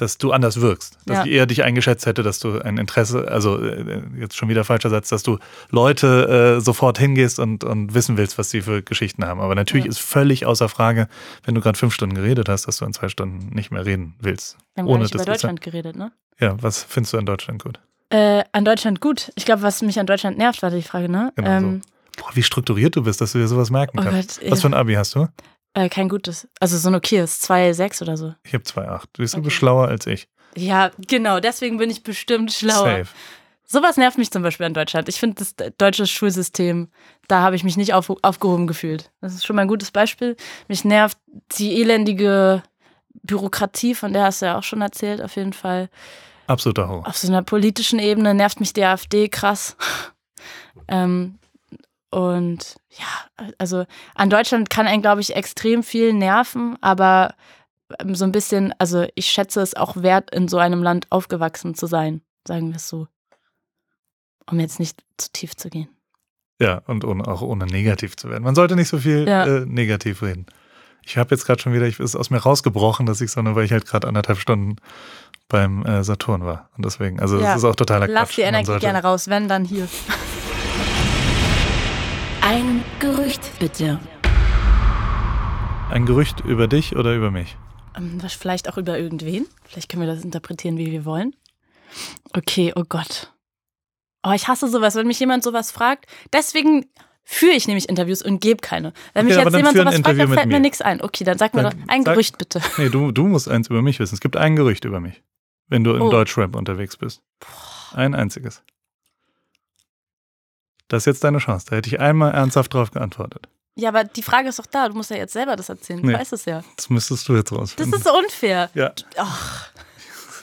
dass du anders wirkst. Dass Ja. ich eher dich eingeschätzt hätte, dass du ein Interesse, also äh, jetzt schon wieder falscher Satz, dass du Leute äh, sofort hingehst und, und wissen willst, was sie für Geschichten haben. Aber natürlich Ja. ist völlig außer Frage, wenn du gerade fünf Stunden geredet hast, dass du in zwei Stunden nicht mehr reden willst. Wir haben gar Ohne nicht über Deutschland geredet, ne? Ja, was findest du an Deutschland gut? Äh, an Deutschland gut. Ich glaube, was mich an Deutschland nervt, war die Frage, ne? Genau ähm, Boah, wie strukturiert du bist, dass du dir sowas merken Oh kannst. Gott, was ja. für ein Abi hast du? Äh, kein gutes. Also so ein okayes, 2,6 oder so. Ich habe 2,8. Du bist Okay. schlauer als ich. Ja, genau, deswegen bin ich bestimmt schlauer. Safe. Sowas nervt mich zum Beispiel in Deutschland. Ich finde das deutsche Schulsystem, da habe ich mich nicht auf, aufgehoben gefühlt. Das ist schon mal ein gutes Beispiel. Mich nervt die elendige Bürokratie, von der hast du ja auch schon erzählt, auf jeden Fall. Absoluter Horror. Auf so einer politischen Ebene nervt mich die AfD krass. ähm, und ja, also an Deutschland kann einen, glaube ich, extrem viel nerven, aber ähm, so ein bisschen, also ich schätze es auch wert, in so einem Land aufgewachsen zu sein, sagen wir es so. Um jetzt nicht zu tief zu gehen. Ja, und ohne, auch ohne negativ zu werden. Man sollte nicht so viel Ja. äh, negativ reden. Ich habe jetzt gerade schon wieder, ich ist aus mir rausgebrochen, dass ich so eine, weil ich halt gerade anderthalb Stunden beim äh, Saturn war. Und deswegen, also Ja. es ist auch totaler Lass Quatsch. die Man Energie sollte- gerne raus, wenn dann hier. Ein Gerücht bitte. Ein Gerücht über dich oder über mich? Ähm, was vielleicht auch über irgendwen. Vielleicht können wir das interpretieren, wie wir wollen. Okay, oh Gott. Oh, ich hasse sowas, wenn mich jemand sowas fragt. Deswegen führe ich nämlich Interviews und gebe keine. Wenn Okay, mich jetzt jemand sowas fragt, dann fällt mir mir. nichts ein. Okay, dann sag mir doch ein sag- Gerücht bitte. Nee, du, du musst eins über mich wissen. Es gibt ein Gerücht über mich, wenn du im Oh. Deutschrap unterwegs bist. Ein einziges. Das ist jetzt deine Chance. Da hätte ich einmal ernsthaft drauf geantwortet. Ja, aber die Frage ist doch da. Du musst ja jetzt selber das erzählen. Du Nee. weißt es ja. Das müsstest du jetzt Das rausfinden. ist so unfair. ja, Ach,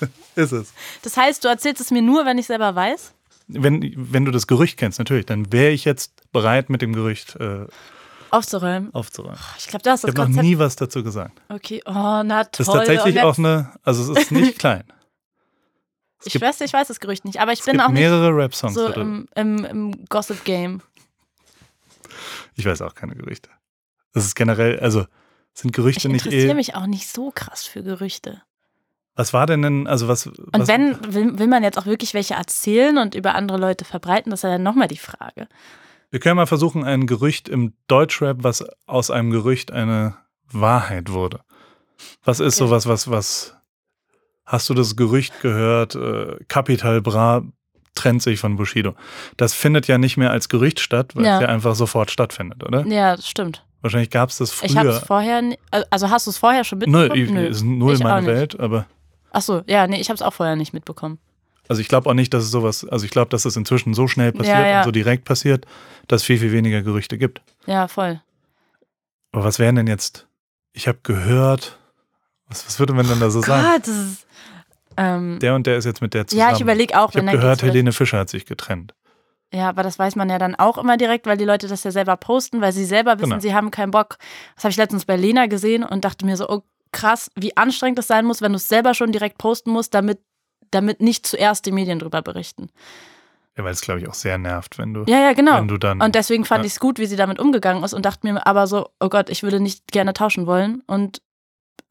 ist es. das heißt, du erzählst es mir nur, wenn ich selber weiß? Wenn, wenn du das Gerücht kennst, natürlich, dann wäre ich jetzt bereit, mit dem Gerücht äh, Aufzuräumen. aufzuräumen. Ich glaube, das ist Ich das habe noch nie was dazu gesagt. Okay, oh, na toll. Das ist tatsächlich auch eine, also es ist nicht klein. Ich weiß, ich weiß das Gerücht nicht, aber ich Es bin auch nicht mehrere Rap-Songs. so im, im, im Gossip-Game. Ich weiß auch keine Gerüchte. Das ist generell, also sind Ich Gerüchte nicht interessiere eh. mich auch nicht so krass für Gerüchte. Was war denn denn, also was. Und was, wenn, will, will man jetzt auch wirklich welche erzählen und über andere Leute verbreiten, das ist ja dann nochmal die Frage. Wir können mal versuchen, ein Gerücht im Deutschrap, was aus einem Gerücht eine Wahrheit wurde. Was ist Okay. sowas, was, was. Hast du das Gerücht gehört? Äh, Capital Bra trennt sich von Bushido. Das findet ja nicht mehr als Gerücht statt, weil Ja. es ja einfach sofort stattfindet, oder? Ja, das stimmt. Wahrscheinlich gab es das Ich habe es früher. vorher, also hast du es vorher schon Null, mitbekommen? ich, ist null Ich meine. Welt, aber Ach so, ja, nee, ich habe es auch vorher nicht mitbekommen. also ich glaube auch nicht, dass es sowas, also ich glaube, dass es inzwischen so schnell passiert Ja, ja. und so direkt passiert, dass es viel, viel weniger Gerüchte gibt. Ja, voll. Aber was wären denn jetzt? Ich habe gehört, was, was würde man denn da so sagen? Gott, das ist. Ähm, Der und der ist jetzt mit der zusammen. ja, ich überlege auch, Ich habe gehört, Helene Fischer hat sich getrennt. Ja, aber das weiß man ja dann auch immer direkt, weil die Leute das ja selber posten, weil sie selber wissen, Genau. sie haben keinen Bock. Das habe ich letztens bei Lena gesehen und dachte mir so, oh krass, wie anstrengend das sein muss, wenn du es selber schon direkt posten musst, damit, damit nicht zuerst die Medien drüber berichten. Ja, weil es, glaube ich, auch sehr nervt, wenn du, Ja, ja, genau. wenn du dann. Und deswegen fand Ja. ich es gut, wie sie damit umgegangen ist und dachte mir aber so, oh Gott, ich würde nicht gerne tauschen wollen. Und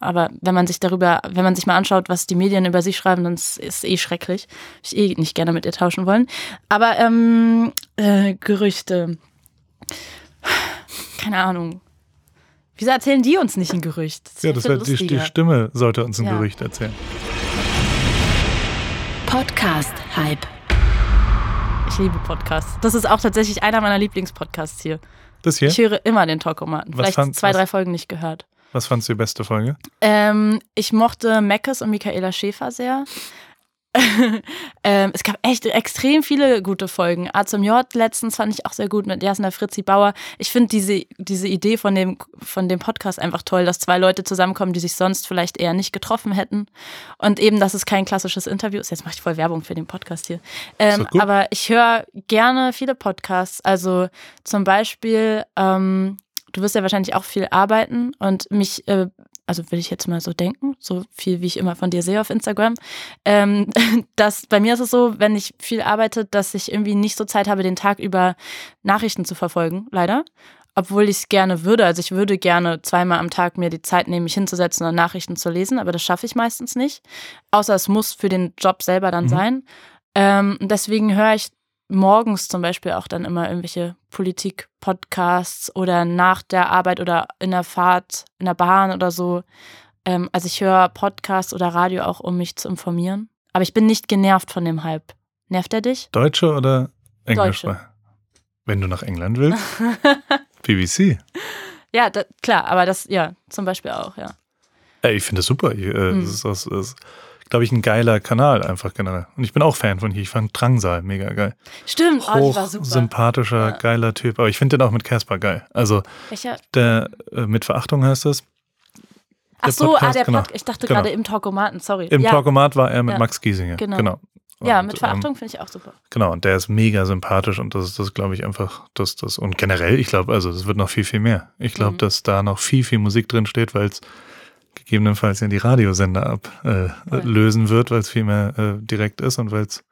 aber wenn man sich darüber, wenn man sich mal anschaut, was die Medien über sie schreiben, dann ist es eh schrecklich. Ich eh nicht gerne mit ihr tauschen wollen. Aber ähm, äh, Gerüchte. Keine Ahnung. Wieso erzählen die uns nicht ein Gerücht? ja, das viel wär, die, die. Stimme sollte uns ein Ja. Gerücht erzählen. Podcast-Hype. Ich liebe Podcasts. Das ist auch tatsächlich einer meiner Lieblingspodcasts hier. Das hier? Ich höre immer den Talkomaten. Was Vielleicht fand- zwei, was- drei Folgen nicht gehört. Was fandst du die beste Folge? Ähm, ich mochte Meckes und Michaela Schäfer sehr. ähm, es gab echt extrem viele gute Folgen. A zum J letztens fand ich auch sehr gut mit Jasna Fritzi Bauer. Ich finde diese, diese Idee von dem, von dem Podcast einfach toll, dass zwei Leute zusammenkommen, die sich sonst vielleicht eher nicht getroffen hätten. Und eben, dass es kein klassisches Interview ist. Jetzt mache ich voll Werbung für den Podcast hier. Ähm, aber ich höre gerne viele Podcasts. Also zum Beispiel, ähm, du wirst ja wahrscheinlich auch viel arbeiten und mich, äh, also will ich jetzt mal so denken, so viel wie ich immer von dir sehe auf Instagram, ähm, dass bei mir ist es so, wenn ich viel arbeite, dass ich irgendwie nicht so Zeit habe, den Tag über Nachrichten zu verfolgen, leider. Obwohl ich es gerne würde. Also ich würde gerne zweimal am Tag mir die Zeit nehmen, mich hinzusetzen und Nachrichten zu lesen, aber das schaffe ich meistens nicht. Außer es muss für den Job selber dann Mhm. sein. Ähm, deswegen höre ich morgens zum Beispiel auch dann immer irgendwelche Politik-Podcasts oder nach der Arbeit oder in der Fahrt, in der Bahn oder so. Ähm, also ich höre Podcasts oder Radio auch, um mich zu informieren. Aber ich bin nicht genervt von dem Hype. Nervt er dich? Deutsche oder Englisch? Deutsche. Wenn du nach England willst. BBC. ja, da, klar, aber das, ja, zum Beispiel auch, ja. Ey, ich finde das super. Ich, äh, Mhm. das ist, das ist, glaube ich, ein geiler Kanal einfach generell. Und ich bin auch Fan von hier. Ich fand Drangsal mega geil. Stimmt, oh, Hoch, war super. sympathischer, Ja. geiler Typ. Aber ich finde den auch mit Casper geil. Also Welcher? der äh, mit Verachtung heißt es. Ach so, Podcast, ah, der genau. Ich dachte Genau. gerade im Talkomaten, sorry. Im ja, Talkomat war er mit Ja. Max Giesinger. Genau. Genau. ja, Und, mit ähm, Verachtung finde ich auch super. Genau, und der ist mega sympathisch und das ist das, glaube ich, einfach, das, das, und generell, ich glaube, also das wird noch viel, viel mehr. Ich glaube, Mhm. dass da noch viel, viel Musik drin steht, weil es gegebenenfalls ja die Radiosender ablösen äh, wird, weil es viel mehr äh, direkt ist und weil es,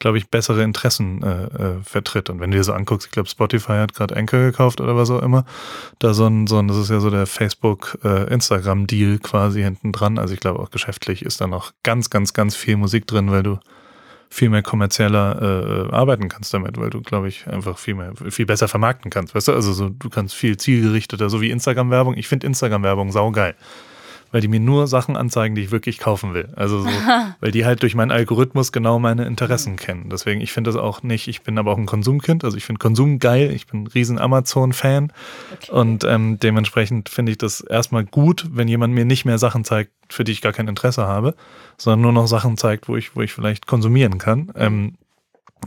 glaube ich, bessere Interessen äh, äh, vertritt. Und wenn du dir so anguckst, ich glaube, Spotify hat gerade Anchor gekauft oder was auch immer, da so ein, so ein, das ist ja so der Facebook-Instagram-Deal quasi hinten dran. Also ich glaube auch geschäftlich ist da noch ganz, ganz, ganz viel Musik drin, weil du viel mehr kommerzieller äh, arbeiten kannst damit, weil du, glaube ich, einfach viel mehr, viel besser vermarkten kannst. Weißt du, also so, du kannst viel zielgerichteter, so wie Instagram-Werbung. Ich finde Instagram-Werbung saugeil. Weil die mir nur Sachen anzeigen, die ich wirklich kaufen will. Also so, weil die halt durch meinen Algorithmus genau meine Interessen kennen. Deswegen, ich finde das auch nicht, ich bin aber auch ein Konsumkind, also ich finde Konsum geil, ich bin ein riesen Amazon-Fan Okay. und ähm, dementsprechend finde ich das erstmal gut, wenn jemand mir nicht mehr Sachen zeigt, für die ich gar kein Interesse habe, sondern nur noch Sachen zeigt, wo ich, wo ich vielleicht konsumieren kann. Ähm,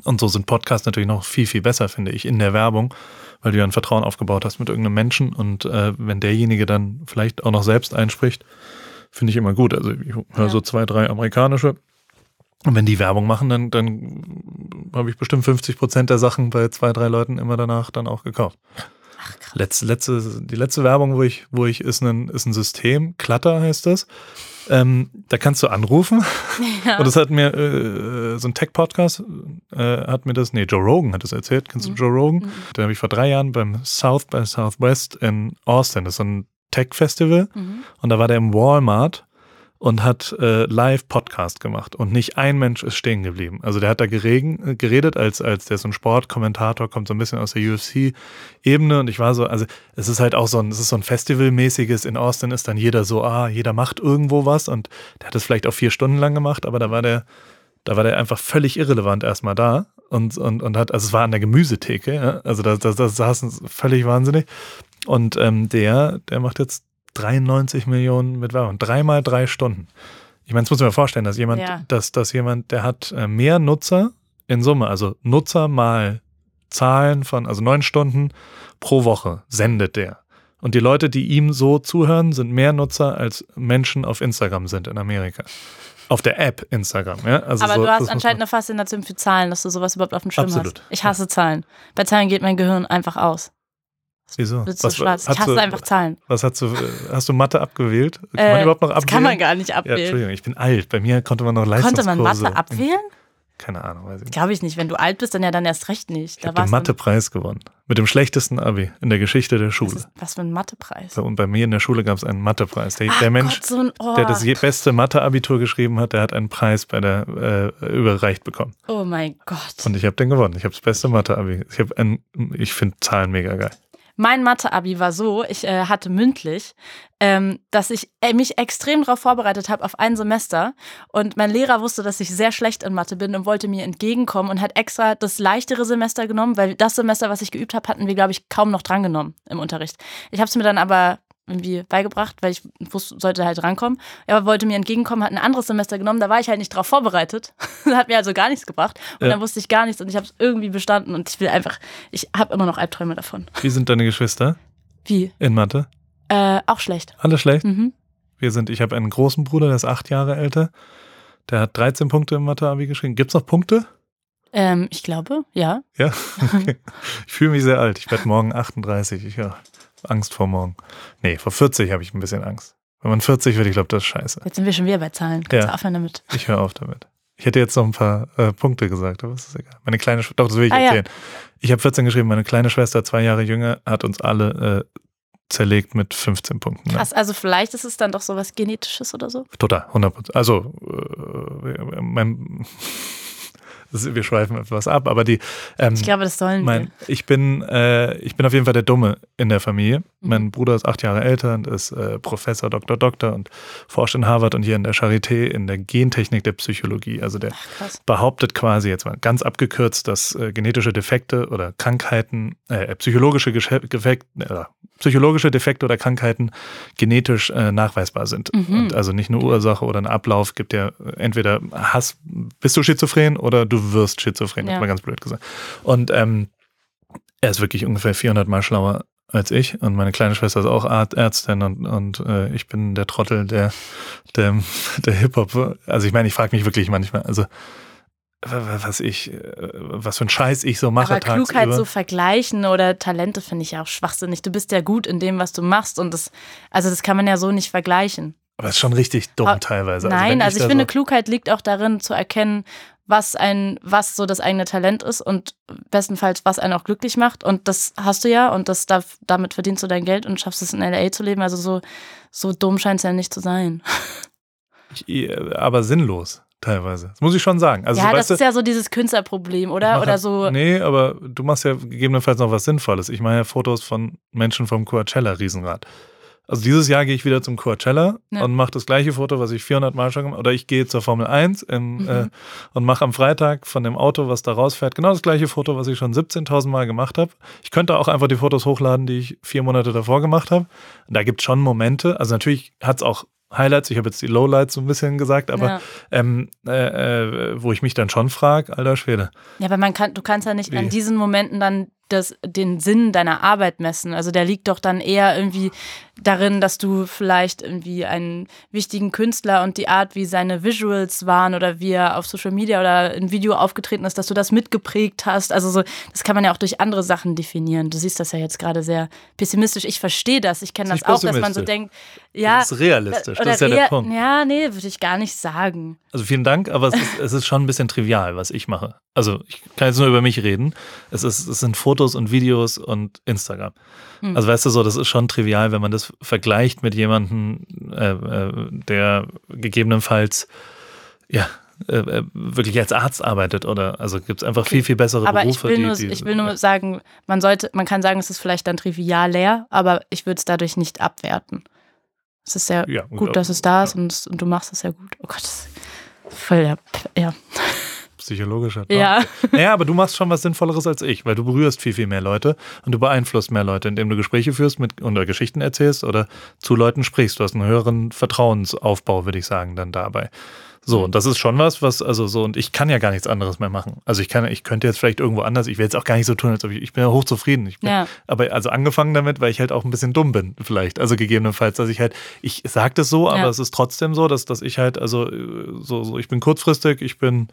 und so sind Podcasts natürlich noch viel, viel besser, finde ich, in der Werbung, weil du ja ein Vertrauen aufgebaut hast mit irgendeinem Menschen und äh, wenn derjenige dann vielleicht auch noch selbst einspricht, finde ich immer gut. Also ich höre Ja. so zwei, drei amerikanische. Und wenn die Werbung machen, dann, dann habe ich bestimmt 50 Prozent der Sachen bei zwei, drei Leuten immer danach dann auch gekauft. Ach. Letzte, letzte, die letzte Werbung, wo ich, wo ich ist ein, ist ein System, Clutter heißt das. Ähm, da kannst du anrufen. Ja. Und das hat mir äh, so ein Tech-Podcast, äh, hat mir das, nee, Joe Rogan hat das erzählt. Kennst du Joe Rogan? Den habe ich vor drei Jahren beim South by Southwest in Austin, das ist so ein Tech-Festival. Mhm. Und da war der im Walmart und hat äh, live Podcast gemacht und nicht ein Mensch ist stehen geblieben. Also der hat da geregen, äh, geredet, als, als der so ein Sportkommentator kommt so ein bisschen aus der UFC-Ebene und ich war so, also es ist halt auch so ein, es ist so ein Festivalmäßiges, in Austin ist dann jeder so, ah, jeder macht irgendwo was und der hat es vielleicht auch vier Stunden lang gemacht, aber da war der, da war der einfach völlig irrelevant erstmal da und, und, und hat, also es war an der Gemüsetheke, ja? also da, da, da saßen völlig wahnsinnig und ähm, der, der macht jetzt 93 Millionen mit Werbung. Dreimal drei Stunden. Ich meine, das muss man mir vorstellen, dass jemand, Ja. dass, dass jemand, der hat äh, mehr Nutzer in Summe, also Nutzer mal Zahlen von, also neun Stunden pro Woche sendet der. Und die Leute, die ihm so zuhören, sind mehr Nutzer als Menschen auf Instagram sind in Amerika. Auf der App Instagram, ja. Also Aber so, du hast anscheinend eine Faszination für Zahlen, dass du sowas überhaupt auf dem Schirm Absolut. hast. Ich hasse Zahlen. Bei Zahlen geht mein Gehirn einfach aus. Wieso? Wird so schwarz. Ich hasse du, einfach Zahlen. Was hast du, hast du Mathe abgewählt? Kann man Äh, überhaupt noch das abwählen? kann man gar nicht Ja, abwählen. Entschuldigung, ich bin alt. Bei mir konnte man noch Konnte Leistungskurse. man Mathe abwählen? Keine Ahnung, weiß ich nicht. Glaube ich nicht. Wenn du alt bist, dann ja dann erst recht nicht. Ich Da habe den Mathepreis gewonnen. Mit dem schlechtesten Abi in der Geschichte der Was, Schule. ist, was für ein Mathepreis. Und bei mir in der Schule gab es einen Mathepreis. Der, Ach der Mensch, Gott, so ein, oh. der das beste Mathe-Abitur geschrieben hat, der hat einen Preis bei der äh, überreicht bekommen. oh mein Gott. Und ich habe den gewonnen. Ich habe das beste Mathe-Abi. Ich ein, ich finde Zahlen mega geil. Mein Mathe-Abi war so, ich äh, hatte mündlich, ähm, dass ich äh, mich extrem darauf vorbereitet habe auf ein Semester. Und mein Lehrer wusste, dass ich sehr schlecht in Mathe bin und wollte mir entgegenkommen und hat extra das leichtere Semester genommen, weil das Semester, was ich geübt habe, hatten wir, glaube ich, kaum noch drangenommen im Unterricht. Ich habe es mir dann aber irgendwie beigebracht, weil ich wusste, sollte halt rankommen. Er wollte mir entgegenkommen, hat ein anderes Semester genommen, da war ich halt nicht drauf vorbereitet. hat mir also gar nichts gebracht. Und Ja. dann wusste ich gar nichts und ich habe es irgendwie bestanden und ich will einfach, ich habe immer noch Albträume davon. Wie sind deine Geschwister Wie? in Mathe? Äh, auch schlecht. Alle schlecht? Mhm. Wir sind, ich habe einen großen Bruder, der ist acht Jahre älter. Der hat 13 Punkte im Mathe-Abi geschrieben. Gibt es noch Punkte? Ähm, ich glaube, ja. Ja, okay. Ich fühle mich sehr alt. Ich werde morgen 38. Ich habe Angst vor morgen. Nee, vor 40 habe ich ein bisschen Angst. Wenn man 40 wird, ich glaube, das ist scheiße. Jetzt sind wir schon wieder bei Zahlen. Kannst Ja. du aufhören damit? Ich höre auf damit. Ich hätte jetzt noch ein paar äh, Punkte gesagt, aber es ist egal. Meine kleine Schwester, doch, das will ich Ah, ja. erzählen. Ich habe 14 geschrieben, meine kleine Schwester, zwei Jahre jünger, hat uns alle äh, zerlegt mit 15 Punkten. Krass, also vielleicht ist es dann doch so was Genetisches oder so. Total, 100 Also, äh, mein, wir schweifen etwas ab, aber die, ähm, Ich glaube, das sollen mein, ich bin, äh, ich bin auf jeden Fall der Dumme in der Familie. Mhm. Mein Bruder ist acht Jahre älter und ist äh, Professor, Doktor, Doktor und forscht in Harvard und hier in der Charité in der Gentechnik der Psychologie. Also der wir. Krass. behauptet quasi jetzt mal ganz abgekürzt, dass äh, genetische Defekte oder Krankheiten, äh, psychologische Gesche- Gefekt, äh, psychologische Defekte oder Krankheiten genetisch äh, nachweisbar sind. Mhm. Und also nicht eine Ursache oder ein Ablauf gibt ja entweder hast, bist du schizophren oder du wirst schizophren, Ja. mal ganz blöd gesagt. Und ähm, er ist wirklich ungefähr 400 Mal schlauer als ich und meine kleine Schwester ist auch Ärztin und, und äh, ich bin der Trottel der, der, der Hip-Hop. Also ich meine, ich frage mich wirklich manchmal, also was ich, äh, was für ein Scheiß ich so mache Aber Klugheit tagsüber. so vergleichen oder Talente finde ich ja auch schwachsinnig. Du bist ja gut in dem, was du machst und das, also das kann man ja so nicht vergleichen. Aber es ist schon richtig dumm Ah, teilweise. Nein, wenn also ich da finde, so, Klugheit liegt auch darin, zu erkennen, was ein, was so das eigene Talent ist und bestenfalls, was einen auch glücklich macht. Und das hast du ja und das darf, damit verdienst du dein Geld und schaffst es in LA zu leben. Also so, so dumm scheint es ja nicht zu sein. ich, aber sinnlos teilweise. Das muss ich schon sagen. Also ja, weißt das ist ja so dieses Künstlerproblem, oder? Oder so. Nee, aber du machst ja gegebenenfalls noch was Sinnvolles. Ich mache ja Fotos von Menschen vom Coachella Riesenrad. Also dieses Jahr gehe ich wieder zum Coachella Ja. und mache das gleiche Foto, was ich 400 Mal schon gemacht habe. Oder ich gehe zur Formel 1 im, Mhm. äh, und mache am Freitag von dem Auto, was da rausfährt, genau das gleiche Foto, was ich schon 17.000 Mal gemacht habe. Ich könnte auch einfach die Fotos hochladen, die ich vier Monate davor gemacht habe. Da gibt es schon Momente. Also natürlich hat es auch Highlights. Ich habe jetzt die Lowlights so ein bisschen gesagt, aber ja. ähm, äh, äh, wo ich mich dann schon frage, alter Schwede. ja, aber man kann, du kannst ja nicht Wie? an diesen Momenten dann das, den Sinn deiner Arbeit messen. Also der liegt doch dann eher irgendwie darin, dass du vielleicht irgendwie einen wichtigen Künstler und die Art, wie seine Visuals waren oder wie er auf Social Media oder in Video aufgetreten ist, dass du das mitgeprägt hast. Also so, das kann man ja auch durch andere Sachen definieren. Du siehst das ja jetzt gerade sehr pessimistisch. Ich verstehe das. Ich kenne das auch, dass man so denkt, ja. das ist realistisch, das ist ja der Punkt. Ja, nee, würde ich gar nicht sagen. Also vielen Dank, aber es ist, es ist schon ein bisschen trivial, was ich mache. Also ich kann jetzt nur über mich reden. Es, ist, es sind Fotos und Videos und Instagram. Hm. Also weißt du so, das ist schon trivial, wenn man das vergleicht mit jemandem, äh, äh, der gegebenenfalls ja äh, äh, wirklich als Arzt arbeitet oder also gibt es einfach viel, viel bessere Aber Berufe. ich will, die, nur, die, ich will nur sagen, man sollte, man kann sagen, es ist vielleicht dann trivial leer, aber ich würde es dadurch nicht abwerten. Es ist ja, Ja, gut, dass es da ist und, es- und du machst es ja gut. Oh Gott, das ist voll der, ja. psychologischer Ja. Naja, aber du machst schon was Sinnvolleres als ich, weil du berührst viel, viel mehr Leute und du beeinflusst mehr Leute, indem du Gespräche führst mit, oder Geschichten erzählst oder zu Leuten sprichst. Du hast einen höheren Vertrauensaufbau, würde ich sagen, dann dabei. So, und das ist schon was, was, also so, und ich kann ja gar nichts anderes mehr machen. Also ich kann, ich könnte jetzt vielleicht irgendwo anders, ich will jetzt auch gar nicht so tun, als ob ich, ich bin ja hochzufrieden. Ich bin, Ja. Aber also angefangen damit, weil ich halt auch ein bisschen dumm bin, vielleicht. Also gegebenenfalls, dass ich halt, ich sage das so, aber Ja. es ist trotzdem so, dass, dass ich halt, also äh, so, so, ich bin kurzfristig, ich bin,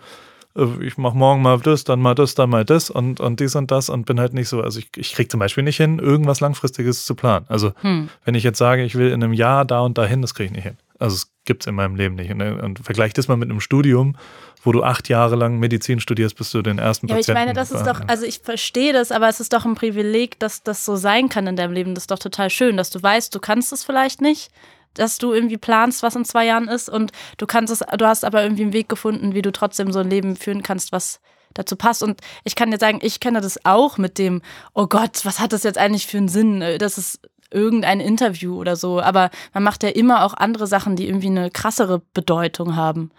ich mache morgen mal das, dann mal das, dann mal das und, und dies und das und bin halt nicht so, also ich, ich kriege zum Beispiel nicht hin, irgendwas Langfristiges zu planen. Also Hm. wenn ich jetzt sage, ich will in einem Jahr da und dahin, das kriege ich nicht hin. Also es gibt es in meinem Leben nicht. Und, und vergleich das mal mit einem Studium, wo du acht Jahre lang Medizin studierst, bis du den ersten Ja, aber ich Patienten meine, das ist doch, also ich verstehe das, aber es ist doch ein Privileg, dass das so sein kann in deinem Leben. Das ist doch total schön, dass du weißt, du kannst es vielleicht nicht, dass du irgendwie planst, was in zwei Jahren ist und du kannst es, du hast aber irgendwie einen Weg gefunden, wie du trotzdem so ein Leben führen kannst, was dazu passt. Und ich kann dir sagen, ich kenne das auch mit dem, oh Gott, was hat das jetzt eigentlich für einen Sinn? Das ist irgendein Interview oder so. Aber man macht ja immer auch andere Sachen, die irgendwie eine krassere Bedeutung haben.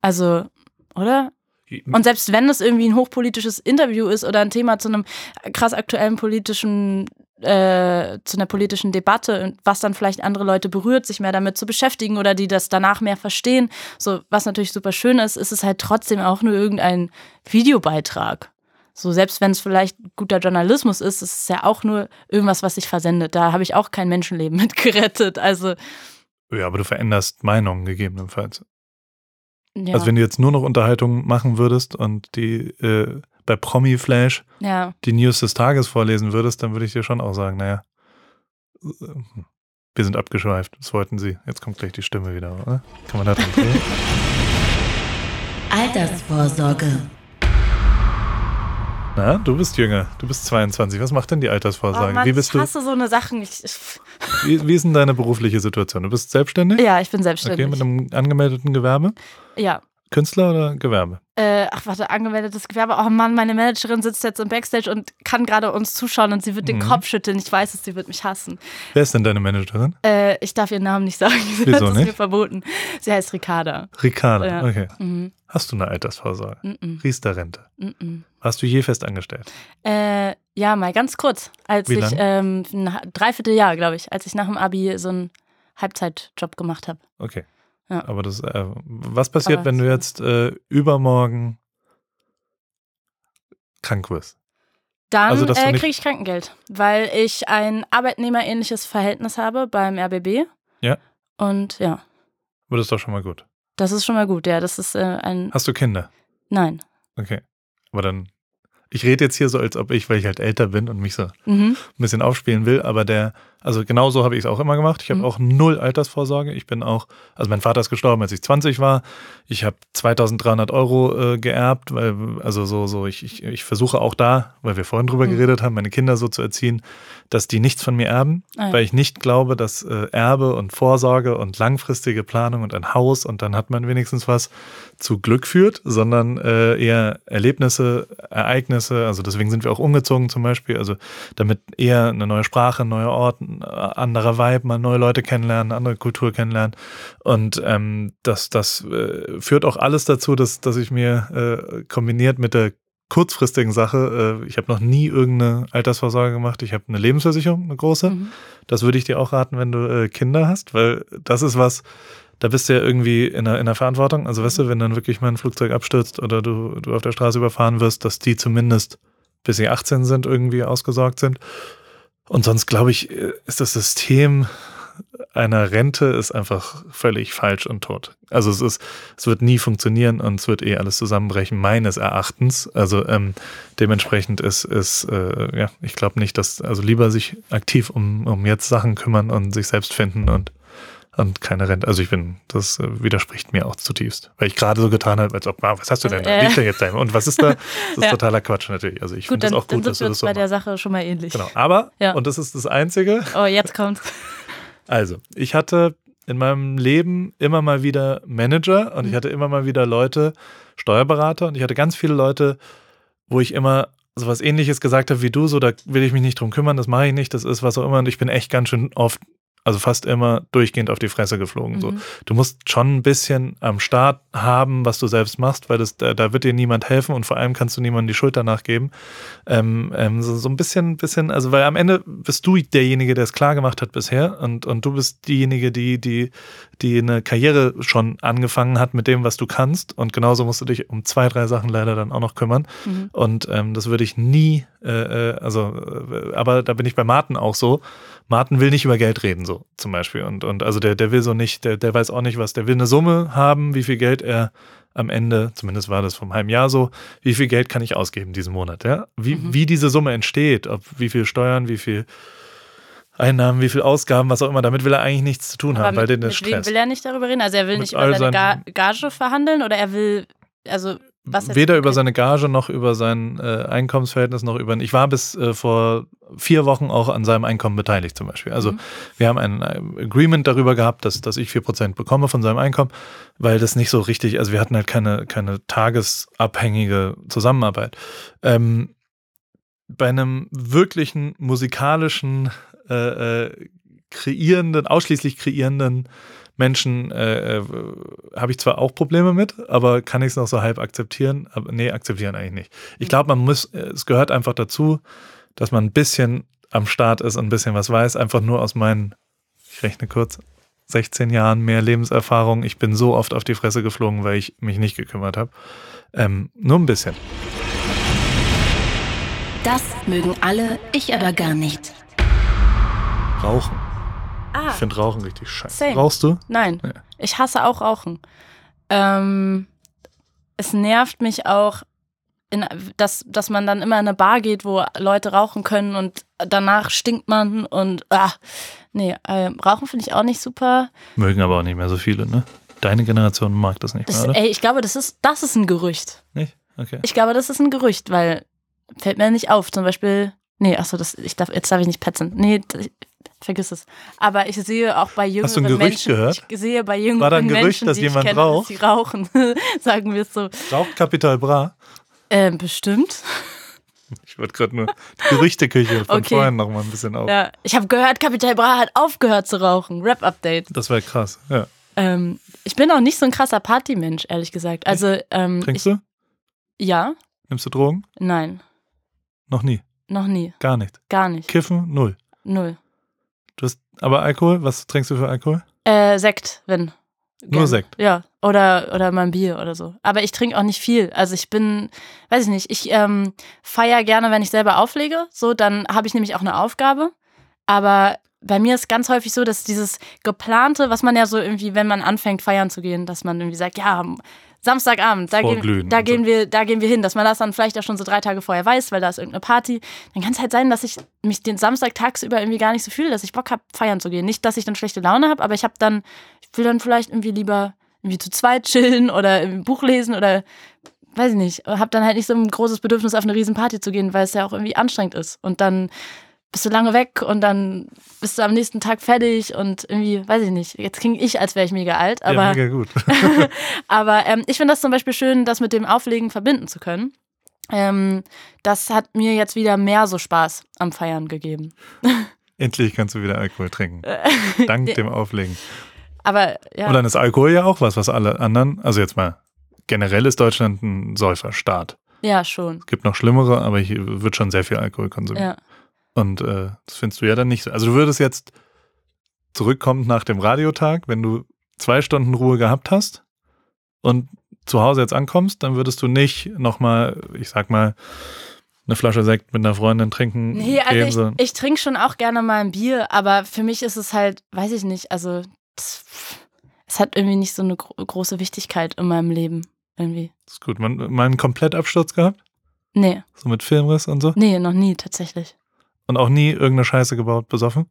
Also, oder? Und selbst wenn es irgendwie ein hochpolitisches Interview ist oder ein Thema zu einem krass aktuellen politischen, äh, zu einer politischen Debatte, und was dann vielleicht andere Leute berührt, sich mehr damit zu beschäftigen oder die das danach mehr verstehen, so was natürlich super schön ist, ist es halt trotzdem auch nur irgendein Videobeitrag. So, selbst wenn es vielleicht guter Journalismus ist, ist es ja auch nur irgendwas, was sich versendet. Da habe ich auch kein Menschenleben mit gerettet. Also, Ja, aber du veränderst Meinungen gegebenenfalls. ja. Also wenn du jetzt nur noch Unterhaltung machen würdest und die äh, bei Promi Flash ja. die News des Tages vorlesen würdest, dann würde ich dir schon auch sagen, naja, wir sind abgeschweift. Das wollten sie. Jetzt kommt gleich die Stimme wieder, oder? Kann man da dran drehen? Altersvorsorge. Na, du bist jünger. Du bist 22. Was macht denn die Oh Altersvorsorge? Mann, wie bist ich du? hasse so eine Sachen. Ich, ich, Wie, wie ist denn deine berufliche Situation? Du bist selbstständig? ja, ich bin selbstständig. Okay, mit einem angemeldeten Gewerbe? ja, Künstler oder Gewerbe? Äh, ach, warte, angemeldetes Gewerbe. Oh Mann, meine Managerin sitzt jetzt im Backstage und kann gerade uns zuschauen und sie wird den Mhm. Kopf schütteln. Ich weiß es, sie wird mich hassen. Wer ist denn deine Managerin? Äh, ich darf ihren Namen nicht sagen. Sie Wieso hat es mir verboten. Sie heißt Ricarda. Ricarda, Ja. okay. Mhm. Hast du eine Altersvorsorge? Mhm. Riester-Rente? Mhm. Warst du je fest angestellt? Äh, ja, mal ganz kurz. Als Wie ich, ähm, ein Dreivierteljahr, glaube ich, als ich nach dem Abi so einen Halbzeitjob gemacht habe. Okay. Ja. Aber das, äh, was passiert, Aber wenn du jetzt äh, übermorgen krank wirst? Dann Also, äh, kriege ich Krankengeld, weil ich ein arbeitnehmerähnliches Verhältnis habe beim RBB. Ja. Und ja, Aber das ist doch schon mal gut. das ist schon mal gut. Ja, das ist äh, ein. Hast du Kinder? Nein. Okay. Aber dann, ich rede jetzt hier so, als ob ich, weil ich halt älter bin und mich so ein Mhm. bisschen aufspielen will, aber der, also genau so habe ich es auch immer gemacht. Ich habe Mhm. auch null Altersvorsorge. Ich bin auch, also mein Vater ist gestorben, als ich 20 war. Ich habe 2300 Euro äh, geerbt, weil, also so, so, ich, ich, ich versuche auch da, weil wir vorhin drüber Mhm. geredet haben, meine Kinder so zu erziehen, dass die nichts von mir erben, Ah, ja. weil ich nicht glaube, dass äh, Erbe und Vorsorge und langfristige Planung und ein Haus und dann hat man wenigstens was zu Glück führt, sondern äh, eher Erlebnisse, Ereignisse. Also deswegen sind wir auch umgezogen zum Beispiel. Also damit eher eine neue Sprache, ein neuer Ort, ein äh, anderer Vibe, mal neue Leute kennenlernen, andere Kultur kennenlernen. Und ähm, das, das äh, führt auch alles dazu, dass, dass ich mir äh, kombiniert mit der kurzfristigen Sache, äh, ich habe noch nie irgendeine Altersvorsorge gemacht. Ich habe eine Lebensversicherung, eine große. Mhm. Das würde ich dir auch raten, wenn du äh, Kinder hast, weil das ist was, da bist du ja irgendwie in der, in der Verantwortung. Also weißt du, wenn dann wirklich mal ein Flugzeug abstürzt oder du, du auf der Straße überfahren wirst, dass die zumindest bis sie 18 sind, irgendwie ausgesorgt sind. Und sonst glaube ich, äh, ist das System einer Rente ist einfach völlig falsch und tot. Also es ist, es wird nie funktionieren und es wird eh alles zusammenbrechen, meines Erachtens. Also ähm, dementsprechend ist, ist äh, ja, ich glaube nicht, dass, also lieber sich aktiv um, um jetzt Sachen kümmern und sich selbst finden und, und keine Rente. Also ich bin, das äh, widerspricht mir auch zutiefst. Weil ich gerade so getan habe, als ob, ah, was hast du denn da? Äh. Liegt denn jetzt da? Und was ist da? Das ist Ja. totaler Quatsch natürlich. Also ich finde es dann, auch dann gut, dass sind wir das so bei der. Sache schon mal ähnlich. Genau. Aber, Ja. und das ist das Einzige, Oh, jetzt kommt's. also, ich hatte in meinem Leben immer mal wieder Manager und ich Mhm. hatte immer mal wieder Leute, Steuerberater und ich hatte ganz viele Leute, wo ich immer so was ähnliches gesagt habe wie du, so da will ich mich nicht drum kümmern, das mache ich nicht, das ist was auch immer und ich bin echt ganz schön oft, also fast immer durchgehend auf die Fresse geflogen. So. Mhm. Du musst schon ein bisschen am Start haben, was du selbst machst, weil das, da, da wird dir niemand helfen und vor allem kannst du niemandem die Schulter nachgeben. Ähm, ähm, so, so ein bisschen, bisschen, also weil am Ende bist du derjenige, der es klar gemacht hat bisher und, und du bist diejenige, die, die, die eine Karriere schon angefangen hat mit dem, was du kannst und genauso musst du dich um zwei, drei Sachen leider dann auch noch kümmern Mhm. und ähm, das würde ich nie, äh, äh, also, äh, aber da bin ich bei Martin auch so. Martin will nicht über Geld reden, so zum Beispiel. Und, und also der, der will so nicht, der, der weiß auch nicht was, der will eine Summe haben, wie viel Geld er am Ende, zumindest war das vom halben Jahr so, wie viel Geld kann ich ausgeben diesen Monat, ja? Wie, Mhm. wie diese Summe entsteht, ob wie viel Steuern, wie viel Einnahmen, wie viel Ausgaben, was auch immer, damit will er eigentlich nichts zu tun haben, weil den mit, mit stresst. will er nicht darüber reden? Also er will Mit nicht über seine Gage verhandeln oder er will, also Weder über seine Gage noch über sein äh, Einkommensverhältnis noch über. Ich war bis äh, vor vier Wochen auch an seinem Einkommen beteiligt zum Beispiel. Also Mhm. wir haben ein Agreement darüber gehabt, dass, dass ich vier Prozent bekomme von seinem Einkommen, weil das nicht so richtig, also wir hatten halt keine, keine tagesabhängige Zusammenarbeit. Ähm, bei einem wirklichen musikalischen, äh, äh, kreierenden, ausschließlich kreierenden Menschen äh, äh, habe ich zwar auch Probleme mit, aber kann ich es noch so halb akzeptieren? Aber nee, akzeptieren eigentlich nicht. Ich glaube, man muss, äh, es gehört einfach dazu, dass man ein bisschen am Start ist und ein bisschen was weiß, einfach nur aus meinen, ich rechne kurz, 16 Jahren mehr Lebenserfahrung. Ich bin so oft auf die Fresse geflogen, weil ich mich nicht gekümmert habe. Ähm, nur ein bisschen. Das mögen alle, ich aber gar nicht. Rauchen. Ah, Ich finde Rauchen richtig scheiße. Same. Rauchst du? nein. Ja. Ich hasse auch Rauchen. Ähm, es nervt mich auch, in, dass, dass man dann immer in eine Bar geht, wo Leute rauchen können und danach stinkt man und ah, nee, äh, Rauchen finde ich auch nicht super. Mögen aber auch nicht mehr so viele, ne? Deine Generation mag das nicht Das, mehr, oder? ey, ich glaube, das ist, das ist ein Gerücht. Nicht? Okay. Ich glaube, das ist ein Gerücht, weil fällt mir nicht auf. Zum Beispiel, nee, achso, das, ich darf, jetzt darf ich nicht petzen. Nee, vergiss es. Aber ich sehe auch bei jüngeren Hast du ein Gerücht Menschen, gehört? ich sehe bei jüngeren War da ein Gerücht, Menschen, dass die jemand kenne, raucht? dass sie rauchen, sagen wir es so. Raucht Capital Bra? Ähm, bestimmt. Ich wollte gerade nur die Gerüchteküche von Okay. vorhin noch mal ein bisschen auf. Ja, ich habe gehört, Capital Bra hat aufgehört zu rauchen. Rap-Update. Das wäre krass. Ja. Ähm, ich bin auch nicht so ein krasser Partymensch, ehrlich gesagt. Also, ähm, Trinkst ich, du? ja, Nimmst du Drogen? nein, Noch nie. noch nie, Gar nicht. gar nicht, Kiffen? Null. null. Du hast aber Alkohol? Was trinkst du für Alkohol? Äh, Sekt, wenn. Nur Gerne. Sekt? Ja, oder, oder mal ein Bier oder so. Aber ich trinke auch nicht viel. Also ich bin, weiß ich nicht, ich ähm, feiere gerne, wenn ich selber auflege. So, dann habe ich nämlich auch eine Aufgabe. Aber bei mir ist ganz häufig so, dass dieses geplante, was man ja so irgendwie, wenn man anfängt feiern zu gehen, dass man irgendwie sagt, ja, Samstagabend, da, gehen, da, und so. gehen wir, da gehen wir hin, dass man das dann vielleicht auch schon so drei Tage vorher weiß, weil da ist irgendeine Party. Dann kann es halt sein, dass ich mich den Samstag tagsüber irgendwie gar nicht so fühle, dass ich Bock habe, feiern zu gehen. Nicht, dass ich dann schlechte Laune habe, aber ich habe dann, ich will dann vielleicht irgendwie lieber irgendwie zu zweit chillen oder ein Buch lesen oder weiß ich nicht, habe dann halt nicht so ein großes Bedürfnis, auf eine Riesenparty zu gehen, weil es ja auch irgendwie anstrengend ist. Und dann bist du lange weg und dann bist du am nächsten Tag fertig und irgendwie, weiß ich nicht, jetzt klinge ich, als wäre ich mega alt, aber, ja, mega gut. aber ähm, ich finde das zum Beispiel schön, das mit dem Auflegen verbinden zu können. Ähm, das hat mir jetzt wieder mehr so Spaß am Feiern gegeben. Endlich kannst du wieder Alkohol trinken. Dank dem Auflegen. Aber ja, Und dann ist Alkohol ja auch was, was alle anderen, also jetzt mal, generell ist Deutschland ein Säuferstaat. ja, schon. Es gibt noch schlimmere, aber hier wird schon sehr viel Alkohol konsumiert. Ja. Und äh, das findest du ja dann nicht so. Also du würdest jetzt zurückkommen nach dem Radiotag, wenn du zwei Stunden Ruhe gehabt hast und zu Hause jetzt ankommst, dann würdest du nicht nochmal, ich sag mal, eine Flasche Sekt mit einer Freundin trinken Nee, gehen, also sondern ich, ich trinke schon auch gerne mal ein Bier, aber für mich ist es halt, weiß ich nicht, also es hat irgendwie nicht so eine gro große Wichtigkeit in meinem Leben. Irgendwie. das ist gut. Man, mal einen Komplettabsturz gehabt, Nee, so mit Filmriss und so. nee, noch nie tatsächlich. Und auch nie irgendeine Scheiße gebaut, besoffen.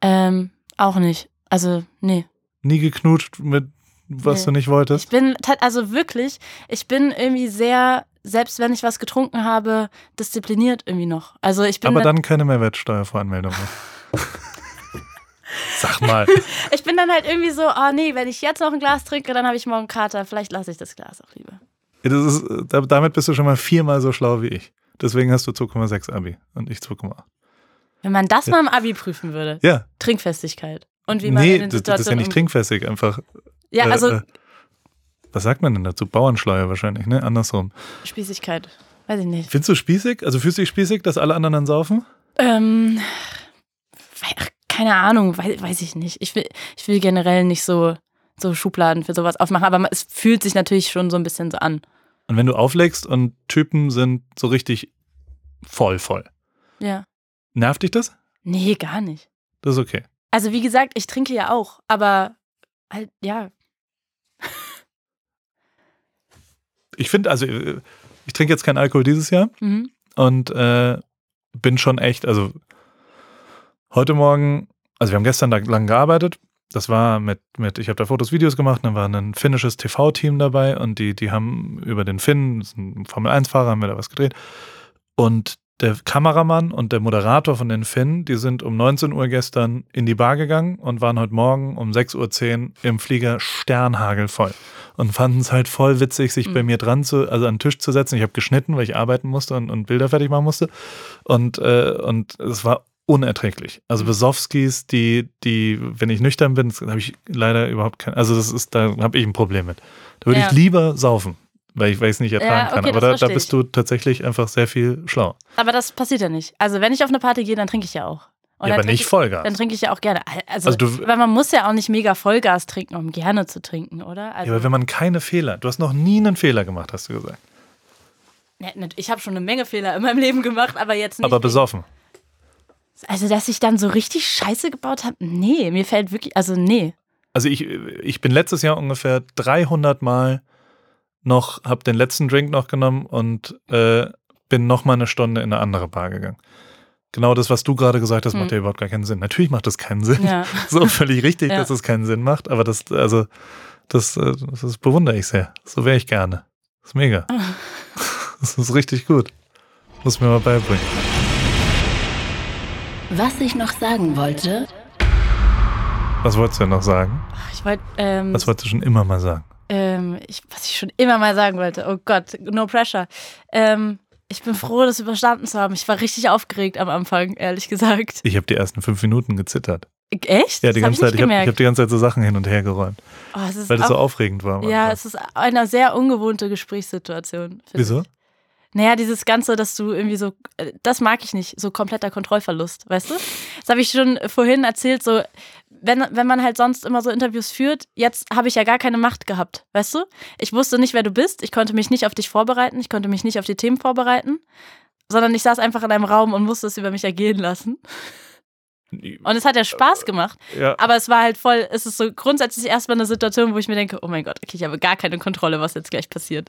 Ähm, auch nicht. Also, nee. Nie geknutscht mit was Nee. du nicht wolltest. Ich bin, also wirklich, ich bin irgendwie sehr, selbst wenn ich was getrunken habe, diszipliniert irgendwie noch. Also ich bin, Aber dann keine Mehrwertsteuervoranmeldung mehr. Sag mal. ich bin dann halt irgendwie so, oh nee, wenn ich jetzt noch ein Glas trinke, dann habe ich morgen Kater. Vielleicht lasse ich das Glas auch lieber. Das ist, äh, da- damit bist du schon mal viermal so schlau wie ich. Deswegen hast du 2,6 Abi und ich 2,8. Wenn man das mal im Abi prüfen würde. Ja, Trinkfestigkeit. Und wie man in nee, den das, das ist ja Situationen nicht trinkfestig, einfach. Ja, äh, also äh, was sagt man denn dazu? Bauernschleier wahrscheinlich, ne? Andersrum. Spießigkeit. Weiß ich nicht. Findest du spießig? Also fühlst du dich spießig, dass alle anderen dann saufen? Ähm, ach, keine Ahnung, weiß, weiß ich nicht. Ich will, ich will generell nicht so, so Schubladen für sowas aufmachen, aber es fühlt sich natürlich schon so ein bisschen so an. Und wenn du auflegst und Typen sind so richtig voll, voll. Ja. Nervt dich das? Nee, gar nicht. Das ist okay. Also wie gesagt, ich trinke ja auch, aber halt, ja. Ich finde, also äh, ich trinke jetzt keinen Alkohol dieses Jahr Mhm. und äh, bin schon echt, also heute Morgen, also wir haben gestern da lang gearbeitet. Das war mit, mit ich habe da Fotos, Videos gemacht, dann war ein finnisches TV-Team dabei und die, die haben über den Finn, das ist ein Formel-1-Fahrer, haben wir da was gedreht. Und der Kameramann und der Moderator von den Finn, die sind um 19 Uhr gestern in die Bar gegangen und waren heute Morgen um 6.10 Uhr im Flieger sternhagelvoll. Und fanden es halt voll witzig, sich bei Mhm. mir dran zu, also an den Tisch zu setzen. Ich habe geschnitten, weil ich arbeiten musste und, und Bilder fertig machen musste. Und, äh, und es war unerträglich. Also Mhm. Besowskis, die, die, wenn ich nüchtern bin, habe ich leider überhaupt kein, also das ist, da habe ich ein Problem mit. Da würde Ja. ich lieber saufen, weil ich, es nicht ertragen Ja, kann. okay, Aber das da, da bist du tatsächlich einfach sehr viel schlauer. Aber das passiert ja nicht. Also wenn ich auf eine Party gehe, dann trinke ich ja auch. Und ja, aber nicht Vollgas. ich, Dann trinke ich ja auch gerne. Also, Also du- weil man muss ja auch nicht mega Vollgas trinken, um gerne zu trinken, oder? Also, ja, aber wenn man keine Fehler, du hast noch nie einen Fehler gemacht, hast du gesagt. Ne, ich habe schon eine Menge Fehler in meinem Leben gemacht, aber jetzt nicht. Aber besoffen. Also, dass ich dann so richtig Scheiße gebaut habe, nee, mir fällt wirklich, also nee. Also ich, ich bin letztes Jahr ungefähr 300 Mal noch, habe den letzten Drink noch genommen und äh, bin noch mal eine Stunde in eine andere Bar gegangen. Genau das, was du gerade gesagt hast, macht Hm. ja überhaupt gar keinen Sinn. Natürlich macht das keinen Sinn. Ja. So völlig richtig, Ja. dass es keinen Sinn macht, aber das, also, das, äh, das, das bewundere ich sehr. So wäre ich gerne. Das ist mega. Das ist richtig gut. Muss mir mal beibringen. Was ich noch sagen wollte, Was wolltest du denn noch sagen? Ich wollte, ähm, Was wolltest du schon immer mal sagen? Ähm, ich, was ich schon immer mal sagen wollte. Oh Gott, no pressure. Ähm, ich bin froh, das überstanden zu haben. Ich war richtig aufgeregt am Anfang, ehrlich gesagt. Ich habe die ersten fünf Minuten gezittert. Echt? Ja, die das ganze hab Zeit. ich Ich habe hab die ganze Zeit so Sachen hin und her geräumt. Oh, weil das so aufregend war. ja, Anfang. es ist eine sehr ungewohnte Gesprächssituation. Wieso? Ich. Naja, dieses Ganze, dass du irgendwie so, äh, das mag ich nicht, so kompletter Kontrollverlust, weißt du? Das habe ich schon vorhin erzählt, so, wenn, wenn man halt sonst immer so Interviews führt, jetzt habe ich ja gar keine Macht gehabt, weißt du? Ich wusste nicht, wer du bist, ich konnte mich nicht auf dich vorbereiten, ich konnte mich nicht auf die Themen vorbereiten, sondern ich saß einfach in einem Raum und musste es über mich ergehen lassen. Und es hat ja Spaß gemacht, Ja, aber es war halt voll, es ist so grundsätzlich erstmal eine Situation, wo ich mir denke, oh mein Gott, okay, ich habe gar keine Kontrolle, was jetzt gleich passiert.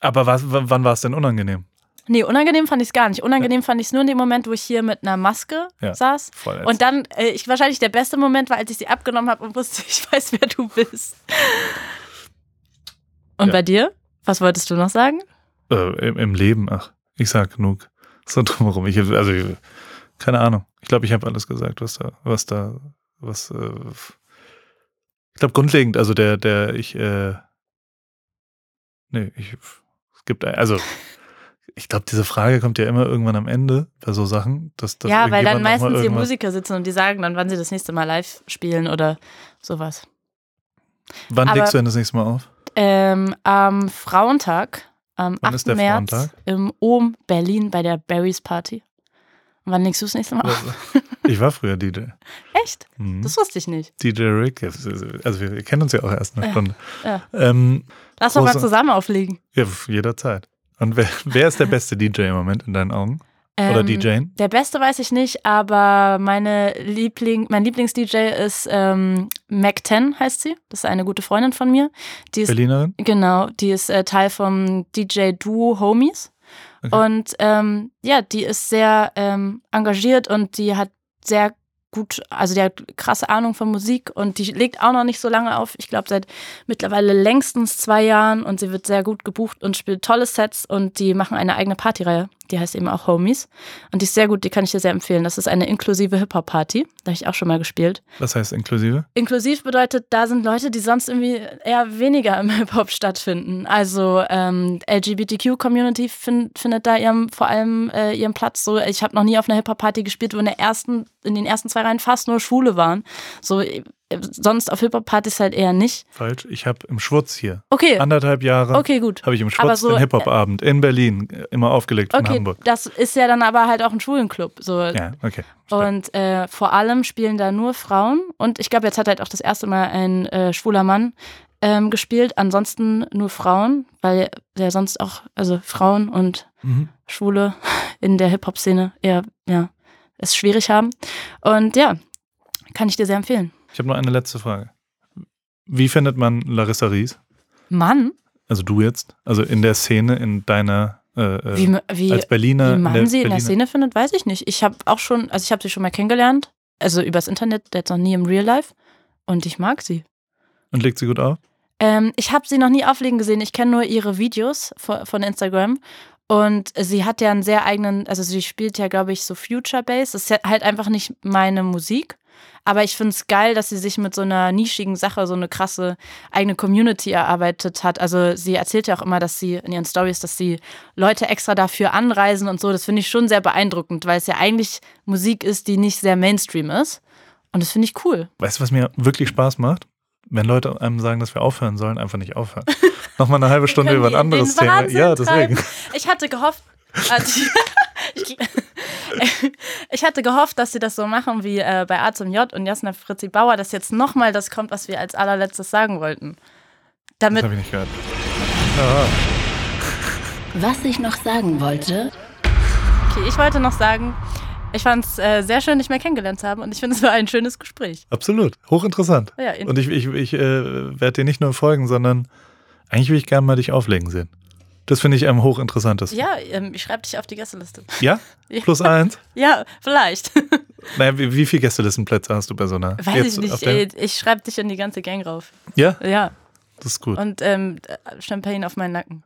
Aber was, wann war es denn unangenehm? Nee, unangenehm fand ich es gar nicht. Unangenehm fand ich es nur in dem Moment, wo ich hier mit einer Maske Ja. saß. Voll Und dann, äh, ich wahrscheinlich der beste Moment war, als ich sie abgenommen habe und wusste, ich weiß, wer du bist. Und Ja. bei dir? Was wolltest du noch sagen? äh, im, im Leben, ach, ich sag genug. So drumherum. Ich, also, ich, keine Ahnung. Ich glaube, ich habe alles gesagt, was da, was da, was, äh, ich glaube, grundlegend, also der, der, ich, äh, nee, ich, gibt, also, ich glaube, diese Frage kommt ja immer irgendwann am Ende bei so Sachen. Dass, dass ja, weil dann meistens hier irgendwas- Musiker sitzen und die sagen dann, wann sie das nächste Mal live spielen oder sowas. Wann aber- legst du denn das nächste Mal auf? Ähm, am Frauentag, am Wann 8. ist der März Frauentag? im OM Berlin bei der Barry's Party. Wann legst du das nächste Mal auf? Ich war früher DJ. Echt? Mhm. Das wusste ich nicht. DJ Rick, also wir, kennen uns ja auch erst eine Ja, Stunde. ja. Ähm, Lass doch mal zusammen auflegen. ja, jederzeit. Und wer, wer ist der beste DJ im Moment in deinen Augen? Oder Ähm, DJ? Der beste weiß ich nicht, aber meine Liebling, mein Lieblings-DJ ist ähm, Mac 10, heißt sie. Das ist eine gute Freundin von mir. Die ist, Berlinerin? genau, die ist äh, Teil vom DJ-Duo Homies. Okay. Und ähm, ja, die ist sehr ähm, engagiert und die hat sehr gut, also die hat krasse Ahnung von Musik und die legt auch noch nicht so lange auf. Ich glaube, seit mittlerweile längstens zwei Jahren und sie wird sehr gut gebucht und spielt tolle Sets und die machen eine eigene Partyreihe. Die heißt eben auch Homies. Und die ist sehr gut, die kann ich dir sehr empfehlen. Das ist eine inklusive Hip-Hop-Party. Da habe ich auch schon mal gespielt. Was heißt inklusive? Inklusiv bedeutet, da sind Leute, die sonst irgendwie eher weniger im Hip-Hop stattfinden. Also ähm, LGBTQ-Community fin findet da ihrem, vor allem äh, ihren Platz. So, ich habe noch nie auf einer Hip-Hop-Party gespielt, wo in, der ersten, in den ersten zwei Reihen fast nur Schwule waren. So, sonst auf Hip-Hop-Partys halt eher nicht. Falsch. Ich habe im Schwutz hier Okay, anderthalb Jahre okay, gut. habe ich im Aber Schwutz so, den Hip-Hop-Abend in Berlin äh, immer aufgelegt von Okay, Hamburg. das ist ja dann aber halt auch ein Schwulenclub. So. Ja, okay. Und äh, vor allem spielen da nur Frauen. Und ich glaube, jetzt hat halt auch das erste Mal ein äh, schwuler Mann ähm, gespielt. Ansonsten nur Frauen, weil ja sonst auch, also Frauen und Mhm. Schwule in der Hip-Hop-Szene eher, ja, es schwierig haben. Und ja, kann ich dir sehr empfehlen. Ich habe noch eine letzte Frage. Wie findet man Larissa Ries? Mann, Also du jetzt? Also in der Szene, in deiner äh, äh, wie, wie, als Berliner. wie in man sie in der Berliner- Szene findet, weiß ich nicht. Ich habe auch schon, also ich habe sie schon mal kennengelernt, also übers Internet, jetzt noch nie im Real Life. Und ich mag sie. Und legt sie gut auf? Ähm, ich habe sie noch nie auflegen gesehen. Ich kenne nur ihre Videos von, von Instagram. Und sie hat ja einen sehr eigenen, also sie spielt ja, glaube ich, so Future Bass. Das ist ja halt einfach nicht meine Musik. Aber ich finde es geil, dass sie sich mit so einer nischigen Sache so eine krasse eigene Community erarbeitet hat. Also sie erzählt ja auch immer, dass sie in ihren Stories, dass sie Leute extra dafür anreisen und so. Das finde ich schon sehr beeindruckend, weil es ja eigentlich Musik ist, die nicht sehr Mainstream ist. Und das finde ich cool. Weißt du, was mir wirklich Spaß macht? Wenn Leute einem sagen, dass wir aufhören sollen, einfach nicht aufhören. Nochmal eine halbe Stunde über ein anderes Thema. Ja, deswegen. treiben. Ich hatte gehofft, also ich, ich hatte gehofft, dass sie das so machen wie äh, bei A zum J und Jasna Fritzi Bauer, dass jetzt nochmal das kommt, was wir als allerletztes sagen wollten. Das Damit, habe ich nicht gehört. Ja, Was ich noch sagen wollte, okay, ich wollte noch sagen, ich fand es äh, sehr schön, dich mehr kennengelernt zu haben und ich finde, es war ein schönes Gespräch. absolut. Hochinteressant. Ja, Und ich, ich, ich äh, werde dir nicht nur folgen, sondern eigentlich will ich gerne mal dich auflegen sehen. Das finde ich am hochinteressantesten. ja ähm, ich schreibe dich auf die Gästeliste. Ja? Ja. Plus eins? Ja, vielleicht. Naja, wie, wie viele Gästelistenplätze hast du bei so einer? Weiß jetzt ich nicht. der- äh, Ich schreibe dich in die ganze Gang rauf. Ja, Ja. das ist gut. Und ähm, Champagne auf meinen Nacken.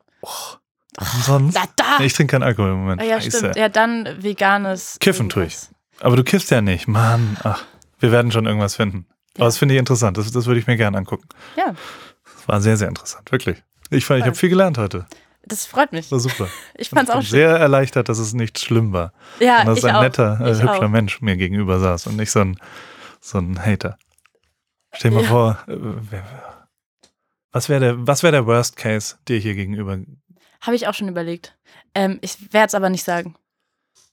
Und sonst? Da, da! Nee, ich trinke keinen Alkohol im Moment. Ah, ja, Scheiße. stimmt. Ja, dann veganes. Kiffen tue ich. Aber du kiffst ja nicht. Mann, ach, wir werden schon irgendwas finden. Aber das finde ich interessant. Das, das würde ich mir gerne angucken. Ja, Das war sehr, sehr interessant. Wirklich. Ich, ich habe viel gelernt heute. Das freut mich. Das war super. Ich fand's Ich auch schön. sehr erleichtert, dass es nicht schlimm war. Ja, und dass ich ein auch. netter, äh, hübscher auch. Mensch mir gegenüber saß und nicht so ein, so ein Hater. Stell dir mal Ja. vor, äh, was wäre der, was wäre der Worst Case dir hier gegenüber? Habe ich auch schon überlegt. Ähm, ich werde es aber nicht sagen.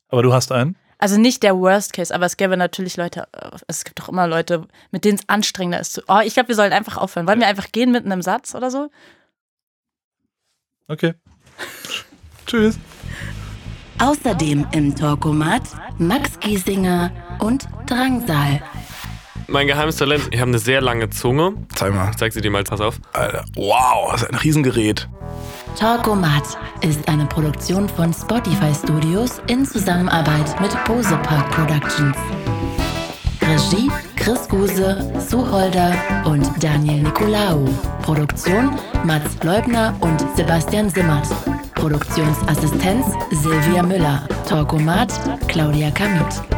Aber du hast einen? Also nicht der Worst Case, aber es gäbe natürlich Leute, äh, es gibt doch immer Leute, mit denen es anstrengender ist. Zu, oh, ich glaube, wir sollen einfach aufhören. Wollen wir einfach gehen mit einem Satz oder so? Okay. Tschüss. Außerdem im Talkomat Max Giesinger und Drangsal. Mein geheimes Talent, ich habe eine sehr lange Zunge. Zeig mal. Ich zeig sie dir mal, pass auf. Alter, wow, das ist ein Riesengerät. Talkomat ist eine Produktion von Spotify Studios in Zusammenarbeit mit Bose Park Productions. Regie Chris Guse, Sue Holder und Daniel Nicolaou. Produktion Mats Leubner und Sebastian Simmert. Produktionsassistenz Silvia Müller. Talkomat Claudia Kamit.